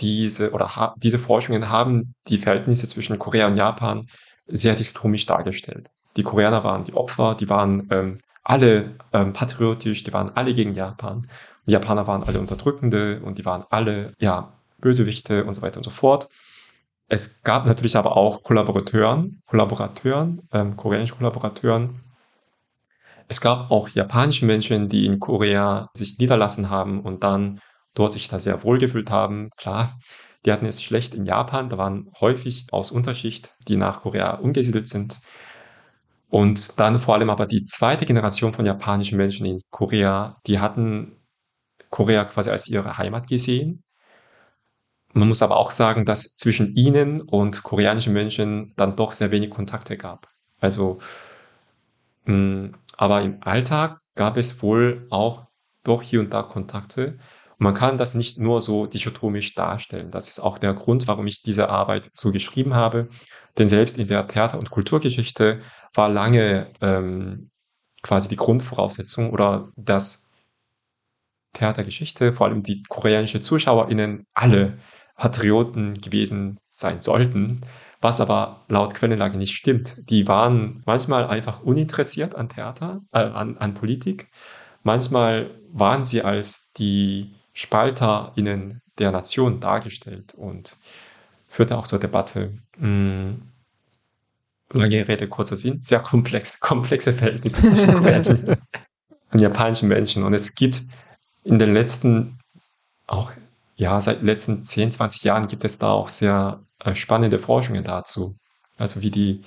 diese oder ha, diese Forschungen haben die Verhältnisse zwischen Korea und Japan sehr dichotomisch dargestellt. Die Koreaner waren die Opfer, die waren ähm, alle ähm, patriotisch, die waren alle gegen Japan. Die Japaner waren alle Unterdrückende und die waren alle ja Bösewichte und so weiter und so fort. Es gab natürlich aber auch Kollaborateuren, Kollaborateuren, ähm, koreanische Kollaborateuren, es gab auch japanische Menschen, die in Korea sich niederlassen haben und dann dort sich da sehr wohl gefühlt haben. Klar, die hatten es schlecht in Japan. Da waren häufig aus Unterschicht, die nach Korea umgesiedelt sind. Und dann vor allem aber die zweite Generation von japanischen Menschen in Korea, die hatten Korea quasi als ihre Heimat gesehen. Man muss aber auch sagen, dass zwischen ihnen und koreanischen Menschen dann doch sehr wenig Kontakte gab. Also aber im Alltag gab es wohl auch doch hier und da Kontakte. Und man kann das nicht nur so dichotomisch darstellen. Das ist auch der Grund, warum ich diese Arbeit so geschrieben habe. Denn selbst in der Theater- und Kulturgeschichte war lange ähm, quasi die Grundvoraussetzung oder dass Theatergeschichte, vor allem die koreanische ZuschauerInnen, alle Patrioten gewesen sein sollten was aber laut Quellenlage nicht stimmt. Die waren manchmal einfach uninteressiert an Theater, äh, an, an Politik. Manchmal waren sie als die SpalterInnen der Nation dargestellt und führte auch zur Debatte. Hm, lange Rede, kurzer Sinn, sehr komplex, komplexe Verhältnisse zwischen koreanischen und japanischen Menschen. Und es gibt in den letzten, auch ja, seit den letzten 10, 20 Jahren gibt es da auch sehr äh, spannende Forschungen dazu. Also wie die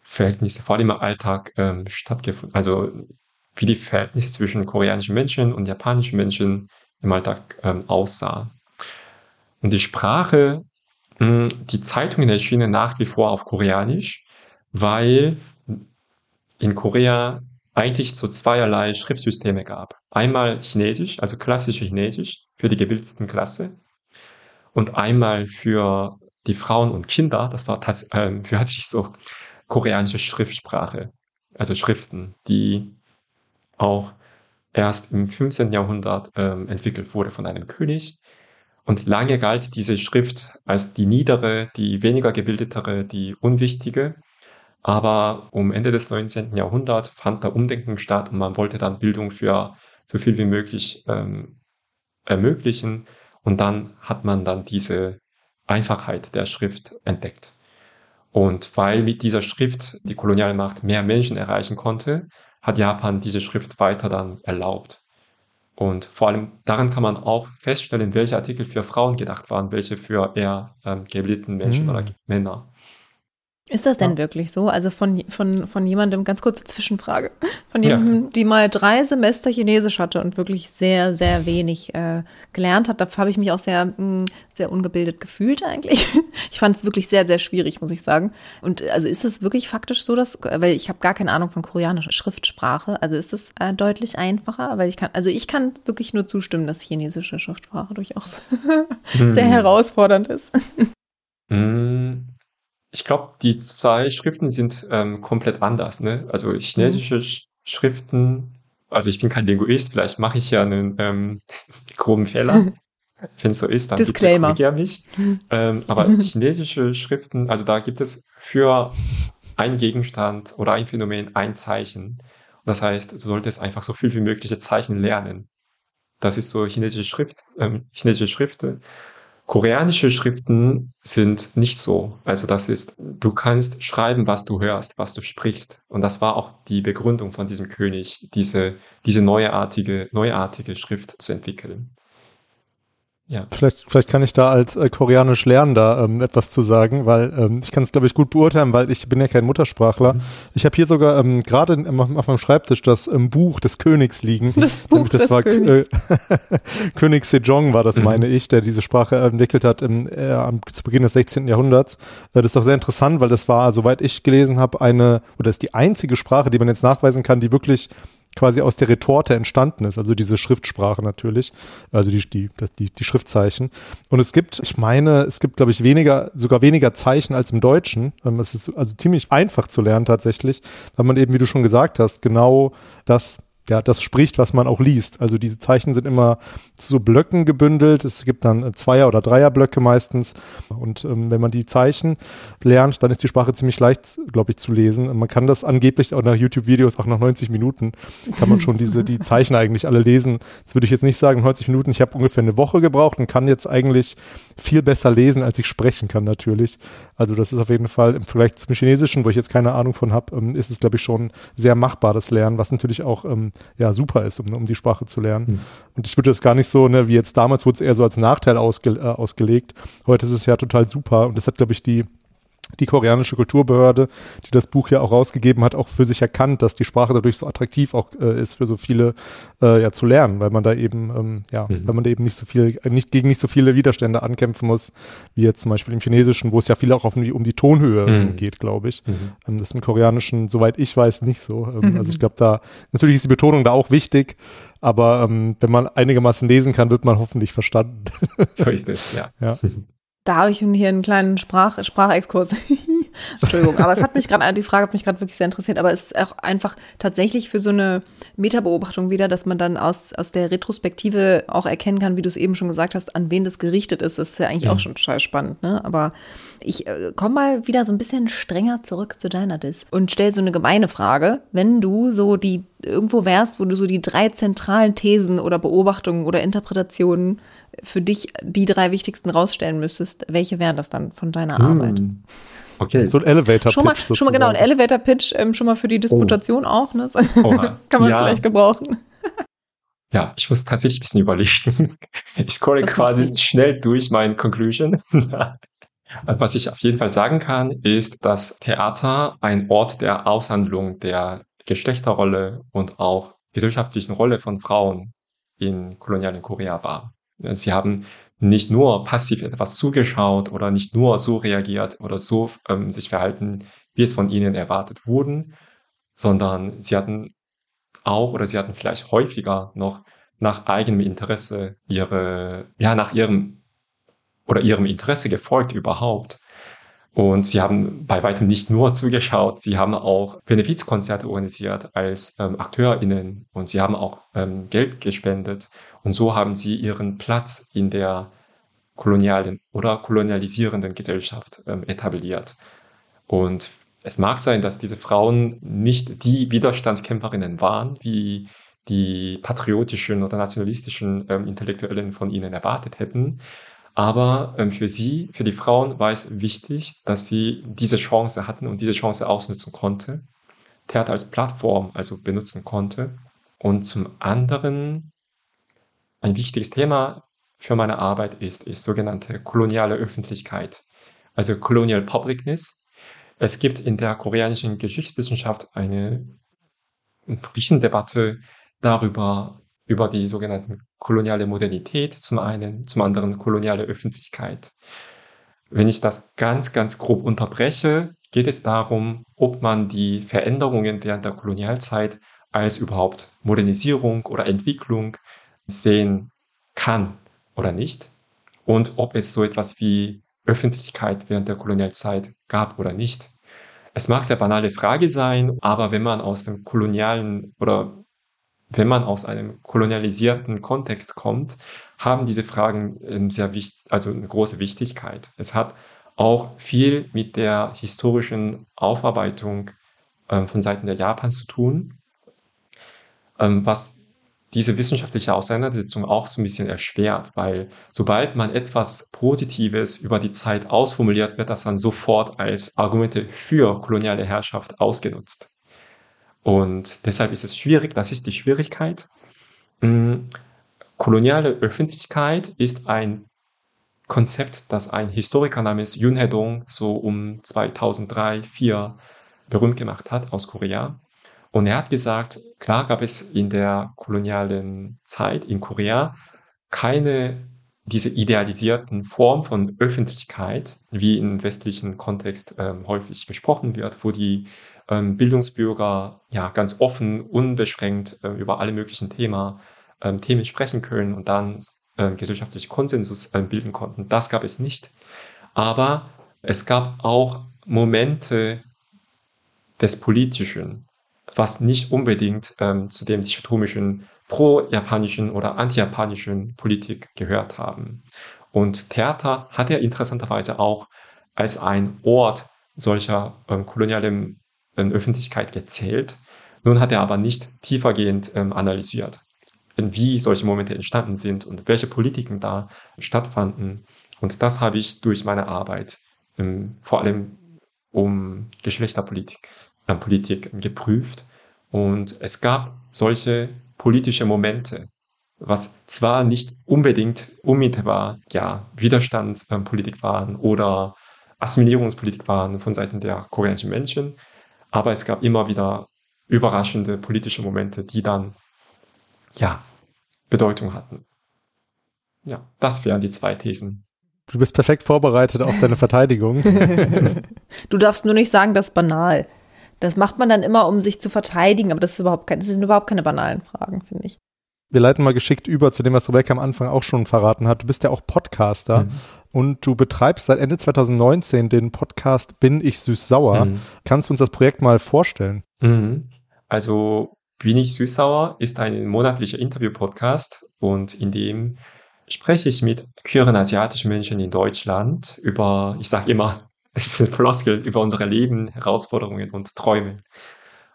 Verhältnisse vor allem im Alltag ähm, stattgefunden, also wie die Verhältnisse zwischen koreanischen Menschen und japanischen Menschen im Alltag ähm, aussah. Und die Sprache, mh, hm, die Zeitungen erschienen nach wie vor auf Koreanisch, weil in Korea eigentlich so zweierlei Schriftsysteme gab. Einmal Chinesisch, also klassische Chinesisch für die gebildeten Klasse und einmal für die Frauen und Kinder, das war äh, tatsächlich so koreanische Schriftsprache, also Schriften, die auch erst im 15. Jahrhundert ähm, entwickelt wurde von einem König. Und lange galt diese Schrift als die niedere, die weniger gebildetere, die unwichtige. Aber um Ende des 19. Jahrhunderts fand der Umdenken statt und man wollte dann Bildung für so viel wie möglich ähm, ermöglichen. Und dann hat man dann diese Einfachheit der Schrift entdeckt. Und weil mit dieser Schrift die Kolonialmacht mehr Menschen erreichen konnte, hat Japan diese Schrift weiter dann erlaubt. Und vor allem daran kann man auch feststellen, welche Artikel für Frauen gedacht waren, welche für eher ähm, gebildeten Menschen hm. oder Männer. Ist das denn ja. wirklich so? Also von, von, von jemandem, ganz kurze Zwischenfrage, von jemandem, ja. die mal drei Semester Chinesisch hatte und wirklich sehr, sehr wenig äh, gelernt hat, da habe ich mich auch sehr, mh, hm, sehr ungebildet gefühlt eigentlich. Ich fand es wirklich sehr, sehr schwierig, muss ich sagen. Und also ist es wirklich faktisch so, dass, weil ich habe gar keine Ahnung von koreanischer Schriftsprache, also ist es äh, deutlich einfacher, weil ich kann, also ich kann wirklich nur zustimmen, dass chinesische Schriftsprache durchaus hm. sehr herausfordernd ist. Hm ich glaube, die zwei Schriften sind ähm, komplett anders. Ne? Also chinesische mhm. Schriften, also ich bin kein Linguist, vielleicht mache ich ja einen ähm, groben Fehler. Wenn es so ist, dann Disclaimer. bitte mich. Ähm, aber chinesische Schriften, also da gibt es für einen Gegenstand oder ein Phänomen ein Zeichen. Das heißt, du solltest einfach so viel wie mögliche Zeichen lernen. Das ist so chinesische Schrift, ähm, chinesische Schriften. Koreanische Schriften sind nicht so. Also das ist, du kannst schreiben, was du hörst, was du sprichst. Und das war auch die Begründung von diesem König, diese, diese neuartige, neuartige Schrift zu entwickeln. Ja. Vielleicht, vielleicht kann ich da als äh, koreanisch Lernender ähm, etwas zu sagen, weil ähm, ich kann es, glaube ich, gut beurteilen, weil ich bin ja kein Muttersprachler. Mhm. Ich habe hier sogar ähm, gerade auf meinem Schreibtisch das ähm, Buch des Königs liegen. Das Buch das des war Königs. Äh, König Sejong war das, mhm. meine ich, der diese Sprache entwickelt hat im, äh, zu Beginn des 16. Jahrhunderts. Äh, das ist doch sehr interessant, weil das war, soweit ich gelesen habe, eine, oder ist die einzige Sprache, die man jetzt nachweisen kann, die wirklich quasi aus der Retorte entstanden ist, also diese Schriftsprache natürlich, also die, die, die, die Schriftzeichen. Und es gibt, ich meine, es gibt, glaube ich, weniger, sogar weniger Zeichen als im Deutschen. Ähm, es ist also ziemlich einfach zu lernen tatsächlich, weil man eben, wie du schon gesagt hast, genau das ja, das spricht, was man auch liest. Also diese Zeichen sind immer zu Blöcken gebündelt. Es gibt dann Zweier- oder Dreierblöcke meistens. Und ähm, wenn man die Zeichen lernt, dann ist die Sprache ziemlich leicht, glaube ich, zu lesen. Man kann das angeblich auch nach YouTube-Videos, auch nach 90 Minuten, kann man schon diese, die Zeichen eigentlich alle lesen. Das würde ich jetzt nicht sagen, 90 Minuten. Ich habe ungefähr eine Woche gebraucht und kann jetzt eigentlich viel besser lesen, als ich sprechen kann natürlich. Also das ist auf jeden Fall im Vergleich zum Chinesischen, wo ich jetzt keine Ahnung von habe, ähm, ist es, glaube ich, schon sehr machbar, das Lernen, was natürlich auch ähm, ja super ist, um, um die Sprache zu lernen. Mhm. Und ich würde das gar nicht so, ne, wie jetzt damals wurde es eher so als Nachteil ausge, äh, ausgelegt. Heute ist es ja total super und das hat, glaube ich, die die koreanische Kulturbehörde, die das Buch ja auch rausgegeben hat, auch für sich erkannt, dass die Sprache dadurch so attraktiv auch äh, ist für so viele äh, ja zu lernen, weil man da eben ähm, ja, mhm. weil man da eben nicht so viel äh, nicht gegen nicht so viele Widerstände ankämpfen muss, wie jetzt zum Beispiel im Chinesischen, wo es ja viel auch auf die, um die Tonhöhe mhm. geht, glaube ich. Mhm. Ähm, das ist im Koreanischen, soweit ich weiß, nicht so. Ähm, also ich glaube da natürlich ist die Betonung da auch wichtig, aber ähm, wenn man einigermaßen lesen kann, wird man hoffentlich verstanden. so ist es, ja. ja. Da habe ich hier einen kleinen Sprach, Sprachexkurs. Entschuldigung, aber es hat mich gerade, die Frage hat mich gerade wirklich sehr interessiert, aber es ist auch einfach tatsächlich für so eine Metabeobachtung wieder, dass man dann aus, aus der Retrospektive auch erkennen kann, wie du es eben schon gesagt hast, an wen das gerichtet ist. Das ist ja eigentlich ja. auch schon total spannend, ne? Aber ich äh, komme mal wieder so ein bisschen strenger zurück zu deiner Dis und stell so eine gemeine Frage. Wenn du so die irgendwo wärst, wo du so die drei zentralen Thesen oder Beobachtungen oder Interpretationen für dich die drei wichtigsten rausstellen müsstest, welche wären das dann von deiner hm. Arbeit? Okay. So ein Elevator-Pitch. Schon mal, schon mal genau, ein Elevator-Pitch, ähm, schon mal für die Disputation oh. auch. Ne? Kann man ja. vielleicht gebrauchen. Ja, ich muss tatsächlich ein bisschen überlegen. Ich scrolle das quasi schnell durch meine Conclusion. also was ich auf jeden Fall sagen kann, ist, dass Theater ein Ort der Aushandlung der Geschlechterrolle und auch gesellschaftlichen Rolle von Frauen in kolonialen Korea war. Sie haben nicht nur passiv etwas zugeschaut oder nicht nur so reagiert oder so ähm, sich verhalten, wie es von ihnen erwartet wurden, sondern sie hatten auch oder sie hatten vielleicht häufiger noch nach eigenem Interesse ihre, ja, nach ihrem oder ihrem Interesse gefolgt überhaupt. Und sie haben bei weitem nicht nur zugeschaut, sie haben auch Benefizkonzerte organisiert als ähm, AkteurInnen und sie haben auch ähm, Geld gespendet. Und so haben sie ihren Platz in der kolonialen oder kolonialisierenden Gesellschaft ähm, etabliert. Und es mag sein, dass diese Frauen nicht die Widerstandskämpferinnen waren, wie die patriotischen oder nationalistischen ähm, Intellektuellen von ihnen erwartet hätten. Aber ähm, für sie, für die Frauen war es wichtig, dass sie diese Chance hatten und diese Chance ausnutzen konnte. Theater als Plattform also benutzen konnte. Und zum anderen ein wichtiges Thema für meine Arbeit ist, ist sogenannte koloniale Öffentlichkeit, also Colonial Publicness. Es gibt in der koreanischen Geschichtswissenschaft eine Riesendebatte darüber, über die sogenannten koloniale Modernität zum einen, zum anderen koloniale Öffentlichkeit. Wenn ich das ganz, ganz grob unterbreche, geht es darum, ob man die Veränderungen während der Kolonialzeit als überhaupt Modernisierung oder Entwicklung sehen kann oder nicht und ob es so etwas wie Öffentlichkeit während der Kolonialzeit gab oder nicht. Es mag sehr banale Frage sein, aber wenn man aus dem kolonialen oder wenn man aus einem kolonialisierten Kontext kommt, haben diese Fragen sehr wichtig, also eine große Wichtigkeit. Es hat auch viel mit der historischen Aufarbeitung ähm, von Seiten der Japans zu tun, ähm, was diese wissenschaftliche Auseinandersetzung auch so ein bisschen erschwert, weil sobald man etwas Positives über die Zeit ausformuliert, wird das dann sofort als Argumente für koloniale Herrschaft ausgenutzt. Und deshalb ist es schwierig, das ist die Schwierigkeit. Hm, koloniale Öffentlichkeit ist ein Konzept, das ein Historiker namens Yun Hedong so um 2003, 2004 berühmt gemacht hat aus Korea. Und er hat gesagt, klar gab es in der kolonialen Zeit in Korea keine diese idealisierten Form von Öffentlichkeit, wie im westlichen Kontext ähm, häufig gesprochen wird, wo die ähm, Bildungsbürger ja ganz offen, unbeschränkt äh, über alle möglichen Thema, ähm, Themen sprechen können und dann äh, gesellschaftliche Konsensus äh, bilden konnten. Das gab es nicht. Aber es gab auch Momente des Politischen, was nicht unbedingt ähm, zu dem dichotomischen pro-japanischen oder anti-japanischen Politik gehört haben. Und Theater hat er interessanterweise auch als ein Ort solcher ähm, kolonialen ähm, Öffentlichkeit gezählt. Nun hat er aber nicht tiefergehend ähm, analysiert, wie solche Momente entstanden sind und welche Politiken da stattfanden. Und das habe ich durch meine Arbeit ähm, vor allem um Geschlechterpolitik Politik geprüft. Und es gab solche politische Momente, was zwar nicht unbedingt unmittelbar ja, Widerstandspolitik waren oder Assimilierungspolitik waren von Seiten der koreanischen Menschen, aber es gab immer wieder überraschende politische Momente, die dann ja Bedeutung hatten. Ja, das wären die zwei Thesen. Du bist perfekt vorbereitet auf deine Verteidigung. du darfst nur nicht sagen, das ist banal. Das macht man dann immer, um sich zu verteidigen, aber das ist überhaupt kein, das sind überhaupt keine banalen Fragen, finde ich. Wir leiten mal geschickt über zu dem, was Rebecca am Anfang auch schon verraten hat. Du bist ja auch Podcaster mhm. und du betreibst seit Ende 2019 den Podcast Bin ich süß-sauer. Mhm. Kannst du uns das Projekt mal vorstellen? Mhm. Also Bin ich süß-sauer ist ein monatlicher Interview-Podcast und in dem spreche ich mit queeren asiatischen Menschen in Deutschland über, ich sage immer, es eine Floskel über unsere Leben, Herausforderungen und Träume.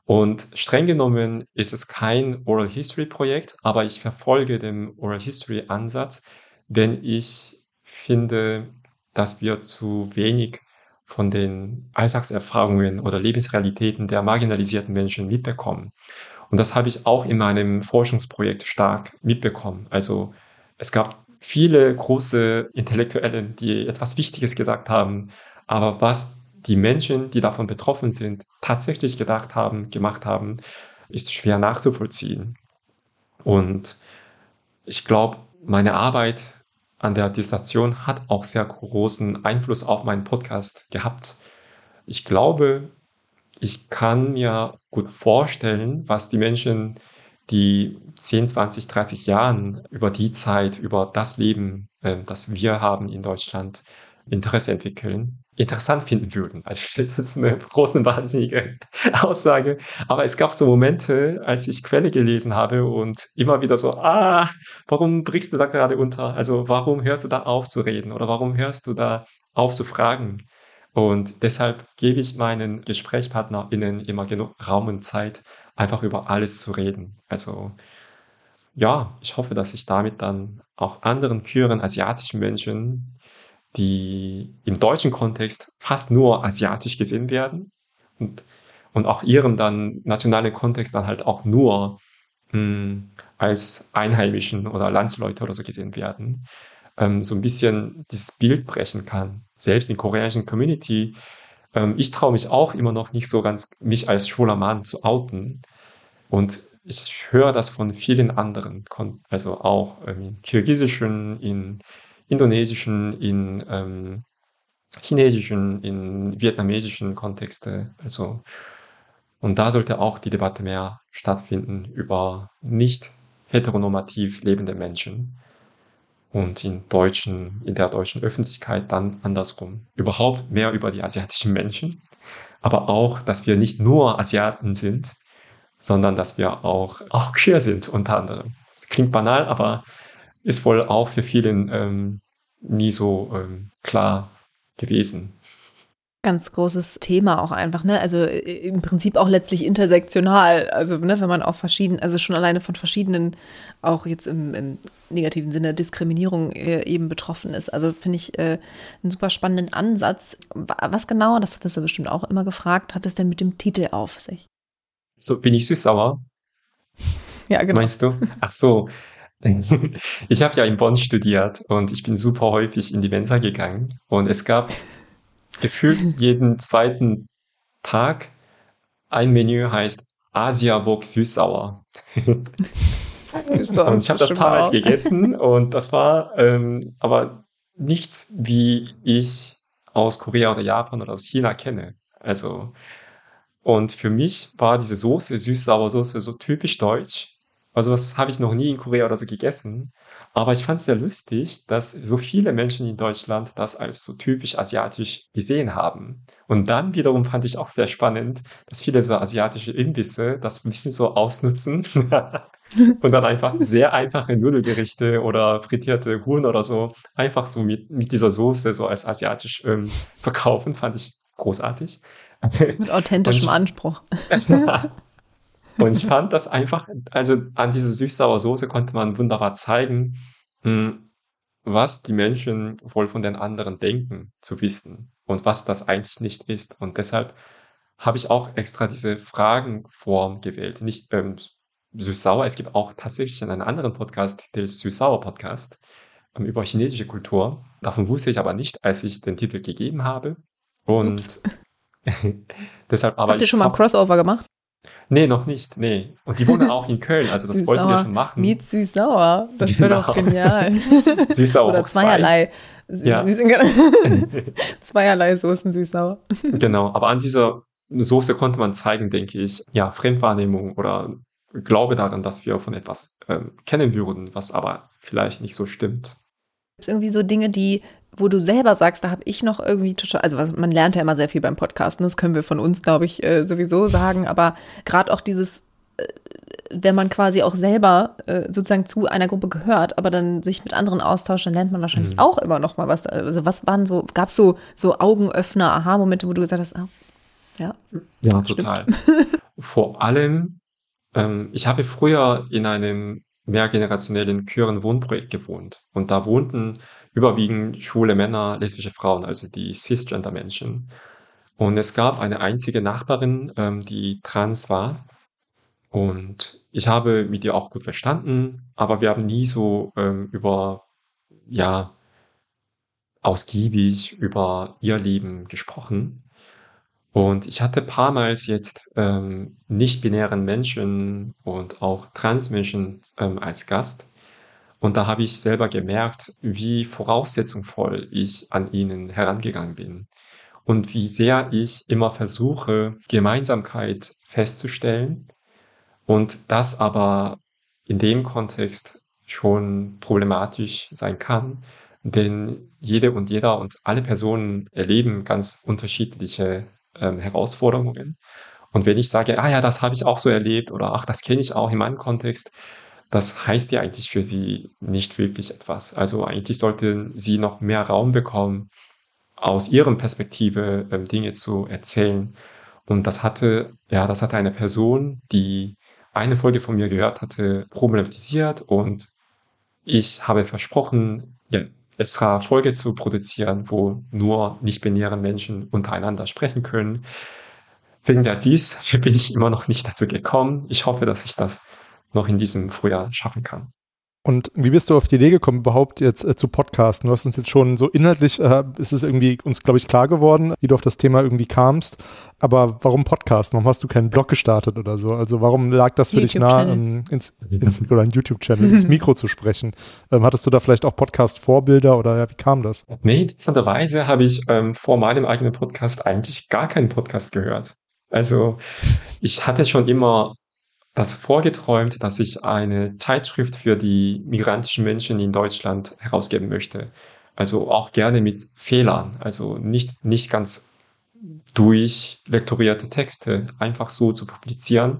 Und streng genommen ist es kein Oral History Projekt, aber ich verfolge den Oral History Ansatz, denn ich finde, dass wir zu wenig von den Alltagserfahrungen oder Lebensrealitäten der marginalisierten Menschen mitbekommen. Und das habe ich auch in meinem Forschungsprojekt stark mitbekommen. Also es gab viele große Intellektuelle, die etwas Wichtiges gesagt haben, aber was die Menschen, die davon betroffen sind, tatsächlich gedacht haben, gemacht haben, ist schwer nachzuvollziehen. Und ich glaube, meine Arbeit an der Dissertation hat auch sehr großen Einfluss auf meinen Podcast gehabt. Ich glaube, ich kann mir gut vorstellen, was die Menschen die 10, 20, 30 Jahren über die Zeit, über das Leben, äh, das wir haben in Deutschland, Interesse entwickeln, interessant finden würden. Also das ist eine große, wahnsinnige Aussage. Aber es gab so Momente, als ich Quelle gelesen habe und immer wieder so, ah, warum brichst du da gerade unter? Also warum hörst du da auf zu reden? Oder warum hörst du da auf zu fragen? Und deshalb gebe ich meinen GesprächspartnerInnen immer genug Raum und Zeit, einfach über alles zu reden. Also ja, ich hoffe, dass ich damit dann auch anderen queeren asiatischen Menschen, die im deutschen Kontext fast nur asiatisch gesehen werden und, und auch ihrem dann nationalen Kontext dann halt auch nur mh, hm, als Einheimischen oder Landsleute oder so gesehen werden, ähm, so ein bisschen dieses Bild brechen kann. Selbst in koreanischen Community, ähm, ich traue mich auch immer noch nicht so ganz, mich als schwuler Mann zu outen. Und ich höre das von vielen anderen, also auch ähm, in kirgisischen, in indonesischen, in ähm, chinesischen, in vietnamesischen Kontexte. Also und da sollte auch die Debatte mehr stattfinden über nicht heteronormativ lebende Menschen und in deutschen, in der deutschen Öffentlichkeit dann andersrum. Überhaupt mehr über die asiatischen Menschen, aber auch, dass wir nicht nur Asiaten sind, sondern dass wir auch, auch queer sind unter anderem. Klingt banal, aber ist wohl auch für vielen ähm, nie so ähm, klar gewesen. Ganz großes Thema auch einfach, ne? Also äh, im Prinzip auch letztlich intersektional. Also, ne, wenn man auch verschieden, also schon alleine von verschiedenen, auch jetzt im, im negativen Sinne Diskriminierung äh, eben betroffen ist. Also finde ich äh, einen super spannenden Ansatz. Was genau, das wirst du bestimmt auch immer gefragt, hat es denn mit dem Titel auf sich? So, bin ich süß-sauer? Ja, genau. Meinst du? Ach so. Ich habe ja in Bonn studiert und ich bin super häufig in die Mensa gegangen und es gab gefühlt jeden zweiten Tag ein Menü heißt Asia Wok süß-sauer. und ich habe das paar Mal gegessen und das war ähm, aber nichts, wie ich aus Korea oder Japan oder aus China kenne. Also und für mich war diese Soße, süß-sauer Soße, so typisch deutsch. Also das habe ich noch nie in Korea oder so gegessen. Aber ich fand es sehr lustig, dass so viele Menschen in Deutschland das als so typisch asiatisch gesehen haben. Und dann wiederum fand ich auch sehr spannend, dass viele so asiatische Imbisse das ein bisschen so ausnutzen und dann einfach sehr einfache Nudelgerichte oder frittierte Huhn oder so einfach so mit, mit dieser Soße so als asiatisch ähm, verkaufen, fand ich großartig. Mit authentischem Anspruch. Und ich fand das einfach, also an dieser süß-sauer Soße konnte man wunderbar zeigen, hm, was die Menschen wohl von den anderen denken zu wissen und was das eigentlich nicht ist. Und deshalb habe ich auch extra diese Fragenform gewählt. Nicht ähm, süß-sauer, es gibt auch tatsächlich einen anderen Podcast, der Süß-sauer-Podcast ähm, über chinesische Kultur. Davon wusste ich aber nicht, als ich den Titel gegeben habe. Und deshalb aber Habt ihr schon mal ein Crossover gemacht? Nee, noch nicht. Nee. Und die wohnen auch in Köln, also das wollten wir schon machen. Miet süß-sauer. Das genau. wäre doch genial. Süß-sauer. Oder zweierlei. Zwei. Ja. zweierlei Soßen süß-sauer. Genau. Aber an dieser Soße konnte man zeigen, denke ich, ja, Fremdwahrnehmung oder Glaube daran, dass wir von etwas ähm, kennen würden, was aber vielleicht nicht so stimmt. Gibt es irgendwie so Dinge, die wo du selber sagst, da habe ich noch irgendwie total, also man lernt ja immer sehr viel beim Podcasten, das können wir von uns, glaube ich, äh, sowieso sagen, aber gerade auch dieses, äh, wenn man quasi auch selber äh, sozusagen zu einer Gruppe gehört, aber dann sich mit anderen austauscht, dann lernt man wahrscheinlich mhm. auch immer noch mal was. Also was waren so, gab es so, so Augenöffner, Aha-Momente, wo du gesagt hast, ah, ja. Ja, total. Vor allem, ähm, ich habe früher in einem mehrgenerationellen Küren Wohnprojekt gewohnt und da wohnten überwiegend schwule Männer, lesbische Frauen, also die Cisgender-Menschen. Und es gab eine einzige Nachbarin, ähm, die trans war. Und ich habe mit ihr auch gut verstanden, aber wir haben nie so ähm, über, ja, ausgiebig über ihr Leben gesprochen. Und ich hatte paar Mal jetzt ähm, nicht-binären Menschen und auch Transmenschen ähm, als Gast. Und da habe ich selber gemerkt, wie voraussetzungsvoll ich an ihnen herangegangen bin und wie sehr ich immer versuche, Gemeinsamkeit festzustellen Und das aber in dem Kontext schon problematisch sein kann, denn jede und jeder und alle Personen erleben ganz unterschiedliche ähm, Herausforderungen. Und wenn ich sage, ah ja, das habe ich auch so erlebt oder ach, das kenne ich auch in meinem Kontext, das heißt ja eigentlich für sie nicht wirklich etwas. Also eigentlich sollten sie noch mehr Raum bekommen, aus ihren Perspektive ähm, Dinge zu erzählen. Und das hatte, ja, das hatte eine Person, die eine Folge von mir gehört hatte, problematisiert und ich habe versprochen, ja, extra Folge zu produzieren, wo nur nicht-binäre Menschen untereinander sprechen können. Wegen der dies bin ich immer noch nicht dazu gekommen. Ich hoffe, dass ich das noch in diesem Frühjahr schaffen kann. Und wie bist du auf die Idee gekommen, überhaupt jetzt äh, zu podcasten? Du hast uns jetzt schon so inhaltlich, äh, ist es irgendwie uns, glaube ich, klar geworden, wie du auf das Thema irgendwie kamst. Aber warum podcasten? Warum hast du keinen Blog gestartet oder so? Also warum lag das für dich nah, ähm, ins, ins, oder ein YouTube-Channel, ins Mikro zu sprechen? Ähm, hattest du da vielleicht auch Podcast-Vorbilder oder ja, wie kam das? Nee, interessanterweise habe ich ähm, vor meinem eigenen Podcast eigentlich gar keinen Podcast gehört. Also ich hatte schon immer das vorgeträumt, dass ich eine Zeitschrift für die migrantischen Menschen in Deutschland herausgeben möchte. Also auch gerne mit Fehlern, also nicht, nicht ganz durchlektorierte Texte einfach so zu publizieren.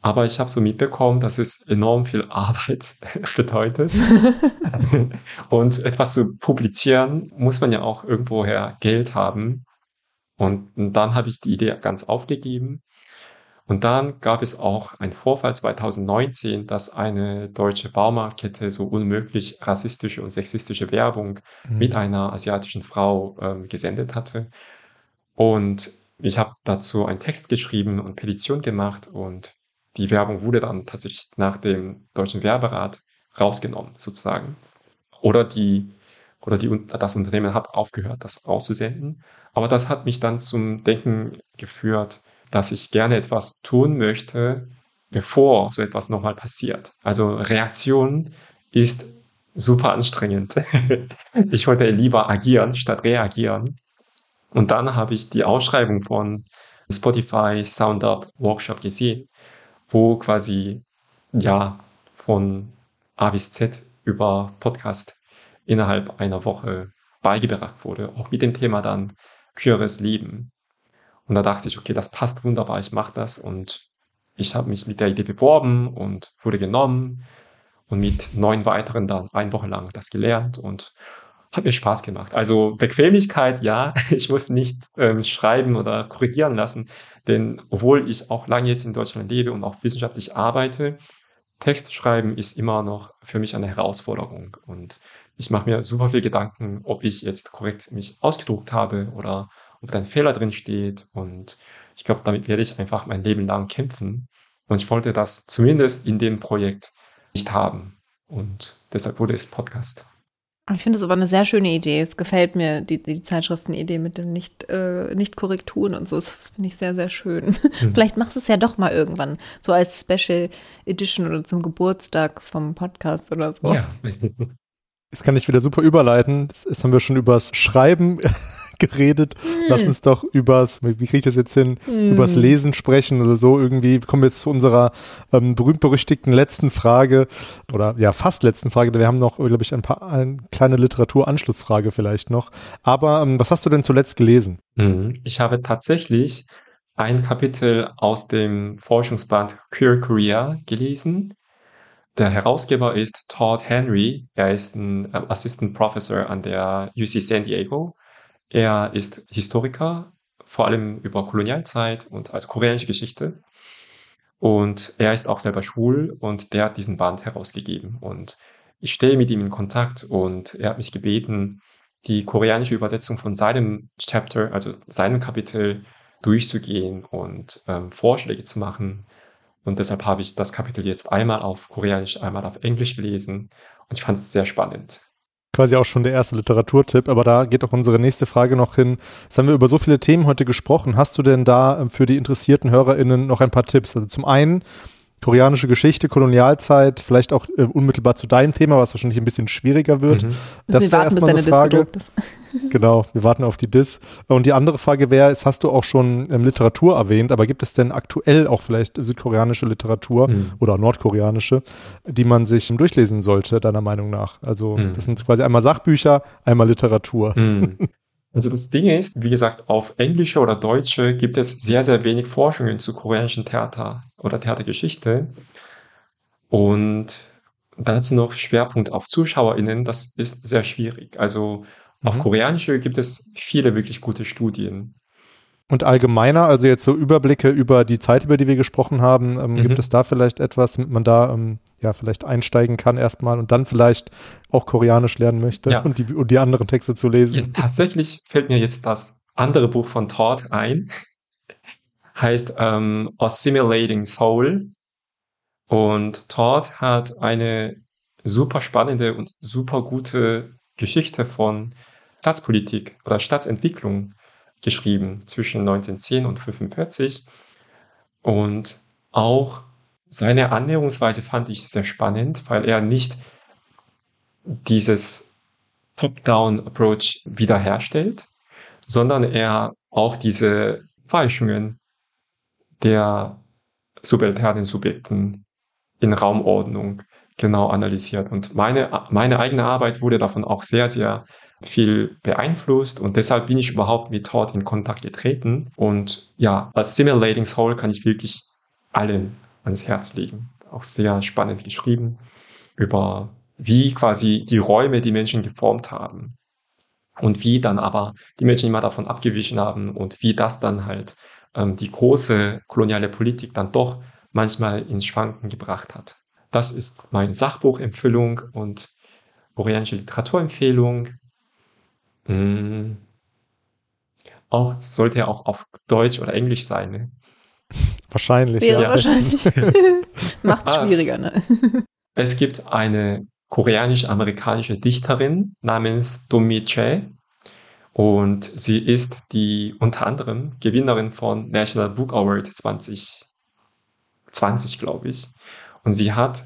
Aber ich habe so mitbekommen, dass es enorm viel Arbeit bedeutet. und etwas zu publizieren, muss man ja auch irgendwoher Geld haben. Und dann habe ich die Idee ganz aufgegeben und dann gab es auch einen Vorfall 2019, dass eine deutsche Baumarktkette so unmöglich rassistische und sexistische Werbung mhm. mit einer asiatischen Frau ähm, gesendet hatte. Und ich habe dazu einen Text geschrieben und Petition gemacht und die Werbung wurde dann tatsächlich nach dem deutschen Werberat rausgenommen, sozusagen. Oder die, oder die, das Unternehmen hat aufgehört, das auszusenden. Aber das hat mich dann zum Denken geführt, dass ich gerne etwas tun möchte, bevor so etwas nochmal passiert. Also Reaktion ist super anstrengend. ich wollte lieber agieren statt reagieren. Und dann habe ich die Ausschreibung von Spotify SoundUp Workshop gesehen, wo quasi ja von A bis Z über Podcast innerhalb einer Woche beigebracht wurde, auch mit dem Thema dann queeres Leben. Und da dachte ich, okay, das passt wunderbar, ich mache das. Und ich habe mich mit der Idee beworben und wurde genommen und mit neun weiteren dann eine Woche lang das gelernt und hat mir Spaß gemacht. Also Bequemlichkeit, ja, ich muss nicht ähm, schreiben oder korrigieren lassen, denn obwohl ich auch lange jetzt in Deutschland lebe und auch wissenschaftlich arbeite, Text schreiben ist immer noch für mich eine Herausforderung und ich mache mir super viel Gedanken, ob ich jetzt korrekt mich ausgedruckt habe oder ob da ein Fehler drin steht. Und ich glaube, damit werde ich einfach mein Leben lang kämpfen. Und ich wollte das zumindest in dem Projekt nicht haben. Und deshalb wurde es Podcast. Ich finde es aber eine sehr schöne Idee. Es gefällt mir, die, die Zeitschriftenidee mit den nicht, äh, nicht Korrekturen und so. Das finde ich sehr, sehr schön. Mhm. Vielleicht machst du es ja doch mal irgendwann, so als Special Edition oder zum Geburtstag vom Podcast oder so. Ja. Das kann ich wieder super überleiten. Das, das haben wir schon übers Schreiben geredet. Hm. Lass uns doch übers, wie kriege ich das jetzt hin, hm. übers Lesen sprechen oder so irgendwie. Kommen wir jetzt zu unserer ähm, berühmt-berüchtigten letzten Frage oder ja, fast letzten Frage. Wir haben noch, glaube ich, ein paar, eine kleine Literaturanschlussfrage vielleicht noch. Aber ähm, was hast du denn zuletzt gelesen? Mhm. Ich habe tatsächlich ein Kapitel aus dem Forschungsband Queer Korea gelesen. Der Herausgeber ist Todd Henry. Er ist ein äh, Assistant Professor an der UC San Diego er ist Historiker, vor allem über Kolonialzeit und also koreanische Geschichte. Und er ist auch selber schwul und der hat diesen Band herausgegeben. Und ich stehe mit ihm in Kontakt und er hat mich gebeten, die koreanische Übersetzung von seinem Chapter, also seinem Kapitel, durchzugehen und ähm, Vorschläge zu machen. Und deshalb habe ich das Kapitel jetzt einmal auf Koreanisch, einmal auf Englisch gelesen. Und ich fand es sehr spannend quasi auch schon der erste Literaturtipp, aber da geht auch unsere nächste Frage noch hin. Jetzt haben wir über so viele Themen heute gesprochen. Hast du denn da ähm, für die interessierten HörerInnen noch ein paar Tipps? Also zum einen, koreanische Geschichte, Kolonialzeit, vielleicht auch äh, unmittelbar zu deinem Thema, was wahrscheinlich ein bisschen schwieriger wird. Mhm. Das wäre erstmal eine Frage. genau, wir warten auf die Dis. Und die andere Frage wäre, ist, hast du auch schon ähm, Literatur erwähnt, aber gibt es denn aktuell auch vielleicht südkoreanische Literatur mhm. oder nordkoreanische, die man sich durchlesen sollte, deiner Meinung nach? Also mhm. das sind quasi einmal Sachbücher, einmal Literatur. Mhm. Also das Ding ist, wie gesagt, auf Englische oder Deutsche gibt es sehr, sehr wenig Forschungen zu koreanischen Theater oder Theatergeschichte. Und dazu noch Schwerpunkt auf ZuschauerInnen, das ist sehr schwierig. Also auf mhm. Koreanische gibt es viele wirklich gute Studien. Und allgemeiner, also jetzt so Überblicke über die Zeit, über die wir gesprochen haben, ähm, mhm. gibt es da vielleicht etwas, damit man da ähm, ja vielleicht einsteigen kann erstmal und dann vielleicht auch Koreanisch lernen möchte ja. und, die, und die anderen Texte zu lesen? Jetzt, tatsächlich fällt mir jetzt das andere Buch von Todd ein. Heißt ähm, Assimilating Soul. Und Todd hat eine super spannende und super gute Geschichte von Staatspolitik oder Staatsentwicklung geschrieben zwischen 1910 und 1945. Und auch seine Annäherungsweise fand ich sehr spannend, weil er nicht dieses Top-Down-Approach wiederherstellt, sondern er auch diese Falschungen der subalternen Subjekten in Raumordnung genau analysiert. Und meine, meine eigene Arbeit wurde davon auch sehr, sehr viel beeinflusst und deshalb bin ich überhaupt mit Todd in Kontakt getreten. Und ja, als Simulating Soul kann ich wirklich allen ans Herz legen. Auch sehr spannend geschrieben über wie quasi die Räume die Menschen geformt haben und wie dann aber die Menschen immer davon abgewichen haben und wie das dann halt ähm, die große koloniale Politik dann doch manchmal ins Schwanken gebracht hat. Das ist mein Sachbuchempfehlung und koreanische Literaturempfehlung. Hm. Auch sollte er auch auf Deutsch oder Englisch sein. Ne? Wahrscheinlich. Wäre ja. wahrscheinlich. Macht es ah. schwieriger, ne? Es gibt eine koreanisch-amerikanische Dichterin namens Domi Che und sie ist die unter anderem Gewinnerin von National Book Award 2020, glaube ich. Und sie hat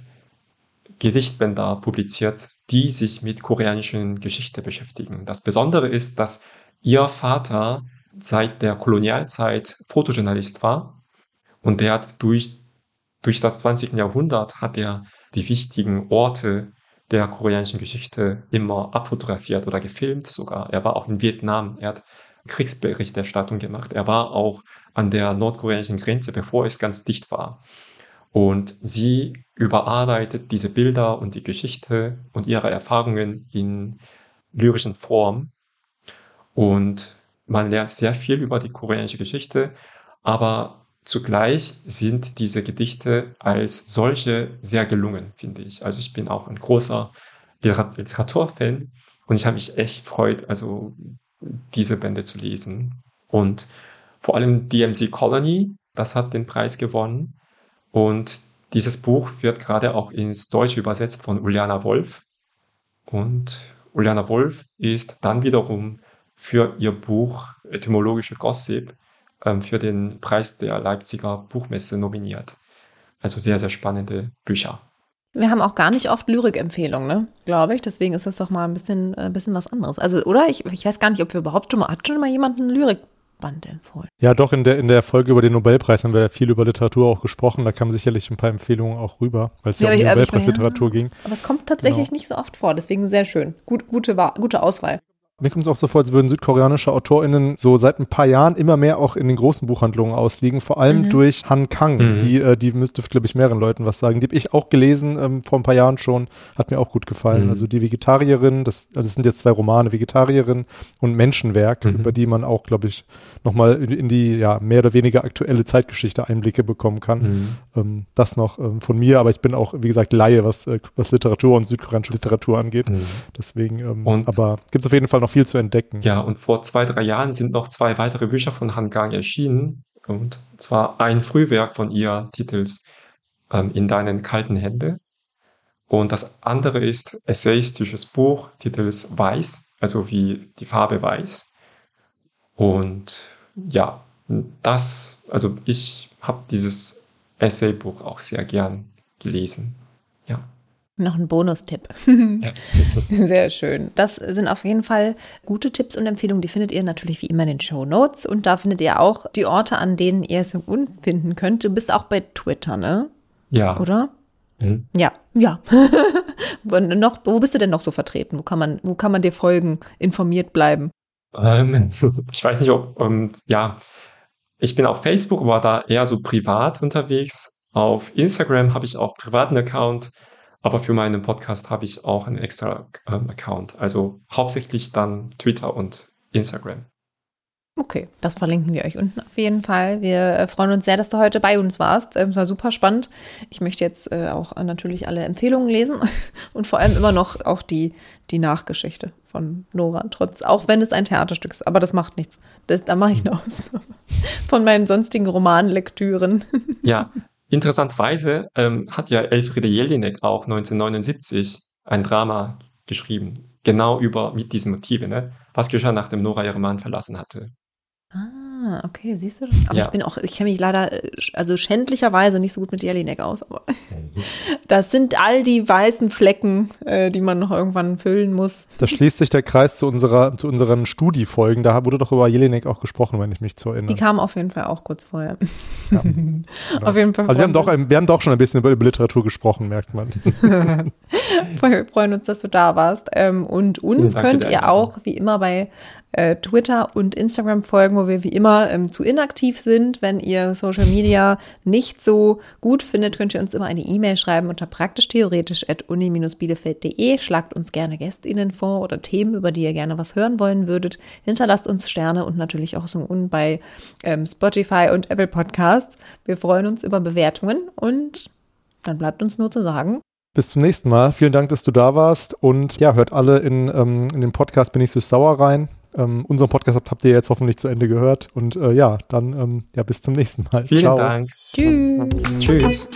Gedichtbänder publiziert, die sich mit koreanischen Geschichte beschäftigen. Das Besondere ist, dass ihr Vater seit der Kolonialzeit Fotojournalist war und der hat durch, durch das 20. Jahrhundert hat er die wichtigen Orte der koreanischen Geschichte immer abfotografiert oder gefilmt sogar. Er war auch in Vietnam. Er hat Kriegsberichterstattung gemacht. Er war auch an der nordkoreanischen Grenze, bevor es ganz dicht war. Und sie überarbeitet diese Bilder und die Geschichte und ihre Erfahrungen in lyrischen Form. Und man lernt sehr viel über die koreanische Geschichte, aber zugleich sind diese Gedichte als solche sehr gelungen, finde ich. Also ich bin auch ein großer Literaturfan und ich habe mich echt gefreut, also diese Bände zu lesen. Und vor allem DMC Colony, das hat den Preis gewonnen. Und dieses Buch wird gerade auch ins Deutsche übersetzt von Uliana Wolf. Und Uliana Wolf ist dann wiederum für ihr Buch Etymologische Gossip für den Preis der Leipziger Buchmesse nominiert. Also sehr, sehr spannende Bücher. Wir haben auch gar nicht oft Lyrikempfehlungen, ne? glaube ich. Deswegen ist das doch mal ein bisschen, ein äh, bisschen was anderes. Also, oder? Ich, ich weiß gar nicht, ob wir überhaupt schon mal, hat schon mal jemand einen Lyrik Band empfohlen. Ja, doch, in der, in der Folge über den Nobelpreis haben wir viel über Literatur auch gesprochen. Da kamen sicherlich ein paar Empfehlungen auch rüber, weil es ja, ja um die Nobelpreisliteratur ja, ging. Aber es kommt tatsächlich genau. nicht so oft vor, deswegen sehr schön. Gut, gute, gute Auswahl. Mir kommt es auch so vor, als würden südkoreanische AutorInnen so seit ein paar Jahren immer mehr auch in den großen Buchhandlungen ausliegen, vor allem mhm. durch Han Kang. Mhm. Die, äh, die müsste, glaube ich, mehreren Leuten was sagen. Die habe ich auch gelesen ähm, vor ein paar Jahren schon. Hat mir auch gut gefallen. Mhm. Also die Vegetarierin, das, das sind jetzt zwei Romane, Vegetarierin und Menschenwerk, mhm. über die man auch, glaube ich, nochmal in, in die ja mehr oder weniger aktuelle Zeitgeschichte Einblicke bekommen kann. Ähm, das noch ähm, von mir, aber ich bin auch, wie gesagt, Laie, was, äh, was Literatur und südkoreanische Literatur angeht. Mhm. Deswegen, ähm, und aber gibt es auf jeden Fall noch viel zu entdecken. Ja, und vor zwei, drei Jahren sind noch zwei weitere Bücher von Han Gang erschienen. Und zwar ein Frühwerk von ihr, Titels ähm, In deinen kalten Hände. Und das andere ist essayistisches Buch, Titels Weiß, also wie die Farbe Weiß. Und ja, das, also ich habe dieses Essaybuch auch sehr gern gelesen. Ja. Noch ein Bonustipp. ja. Sehr schön. Das sind auf jeden Fall gute Tipps und Empfehlungen. Die findet ihr natürlich wie immer in den Show Notes. Und da findet ihr auch die Orte, an denen ihr Sung-Un finden könnt. Du bist auch bei Twitter, ne? Ja. Oder? Mhm. Ja, ja. noch, wo bist du denn noch so vertreten? Wo kann man, wo kann man dir folgen, informiert bleiben? Ähm, ich weiß nicht, ob, um, ja, ich bin auf Facebook, aber da eher so privat unterwegs. Auf Instagram habe ich auch privaten Account, aber für meinen Podcast habe ich auch einen extra ähm, Account. Also hauptsächlich dann Twitter und Instagram. Okay, das verlinken wir euch unten auf jeden Fall. Wir äh, freuen uns sehr, dass du heute bei uns warst. Ähm, es war super spannend. Ich möchte jetzt äh, auch natürlich alle Empfehlungen lesen und vor allem immer noch auch die, die Nachgeschichte von Nora, trotz, auch wenn es ein Theaterstück ist. Aber das macht nichts. Das, da mache ich eine Ausnahme von meinen sonstigen Romanlektüren. Ja, interessanterweise ähm, hat ja Elfriede Jelinek auch 1979 ein Drama geschrieben, genau über mit diesen Motiven, ne? was geschah, nachdem Nora ihren Mann verlassen hatte. Ah, okay, siehst du. Aber ja. ich bin auch, ich kenne mich leider, äh, also schändlicherweise nicht so gut mit Jelinek aus, aber das sind all die weißen Flecken, äh, die man noch irgendwann füllen muss. Da schließt sich der Kreis zu unserer, zu unseren Studiefolgen. Da wurde doch über Jelinek auch gesprochen, wenn ich mich zu erinnere. Die kamen auf jeden Fall auch kurz vorher. Ja. auf jeden Fall. Also wir haben, doch, wir haben doch schon ein bisschen über, über Literatur gesprochen, merkt man. wir freuen uns, dass du da warst. Ähm, und uns könnt ihr auch, wie immer, bei äh, Twitter und Instagram folgen, wo wir wie immer ähm, zu inaktiv sind. Wenn ihr Social Media nicht so gut findet, könnt ihr uns immer eine E-Mail schreiben unter praktisch-theoretisch at uni-bielefeld.de. Schlagt uns gerne GästInnen vor oder Themen, über die ihr gerne was hören wollen würdet. Hinterlasst uns Sterne und natürlich auch so un bei ähm, Spotify und Apple Podcasts. Wir freuen uns über Bewertungen und dann bleibt uns nur zu sagen, bis zum nächsten Mal. Vielen Dank, dass du da warst. Und ja, hört alle in, ähm, in den Podcast Bin ich so sauer rein. Ähm, unseren Podcast habt, habt ihr jetzt hoffentlich zu Ende gehört. Und äh, ja, dann ähm, ja, bis zum nächsten Mal. Vielen Ciao. Dank. Tschüss. Tschüss.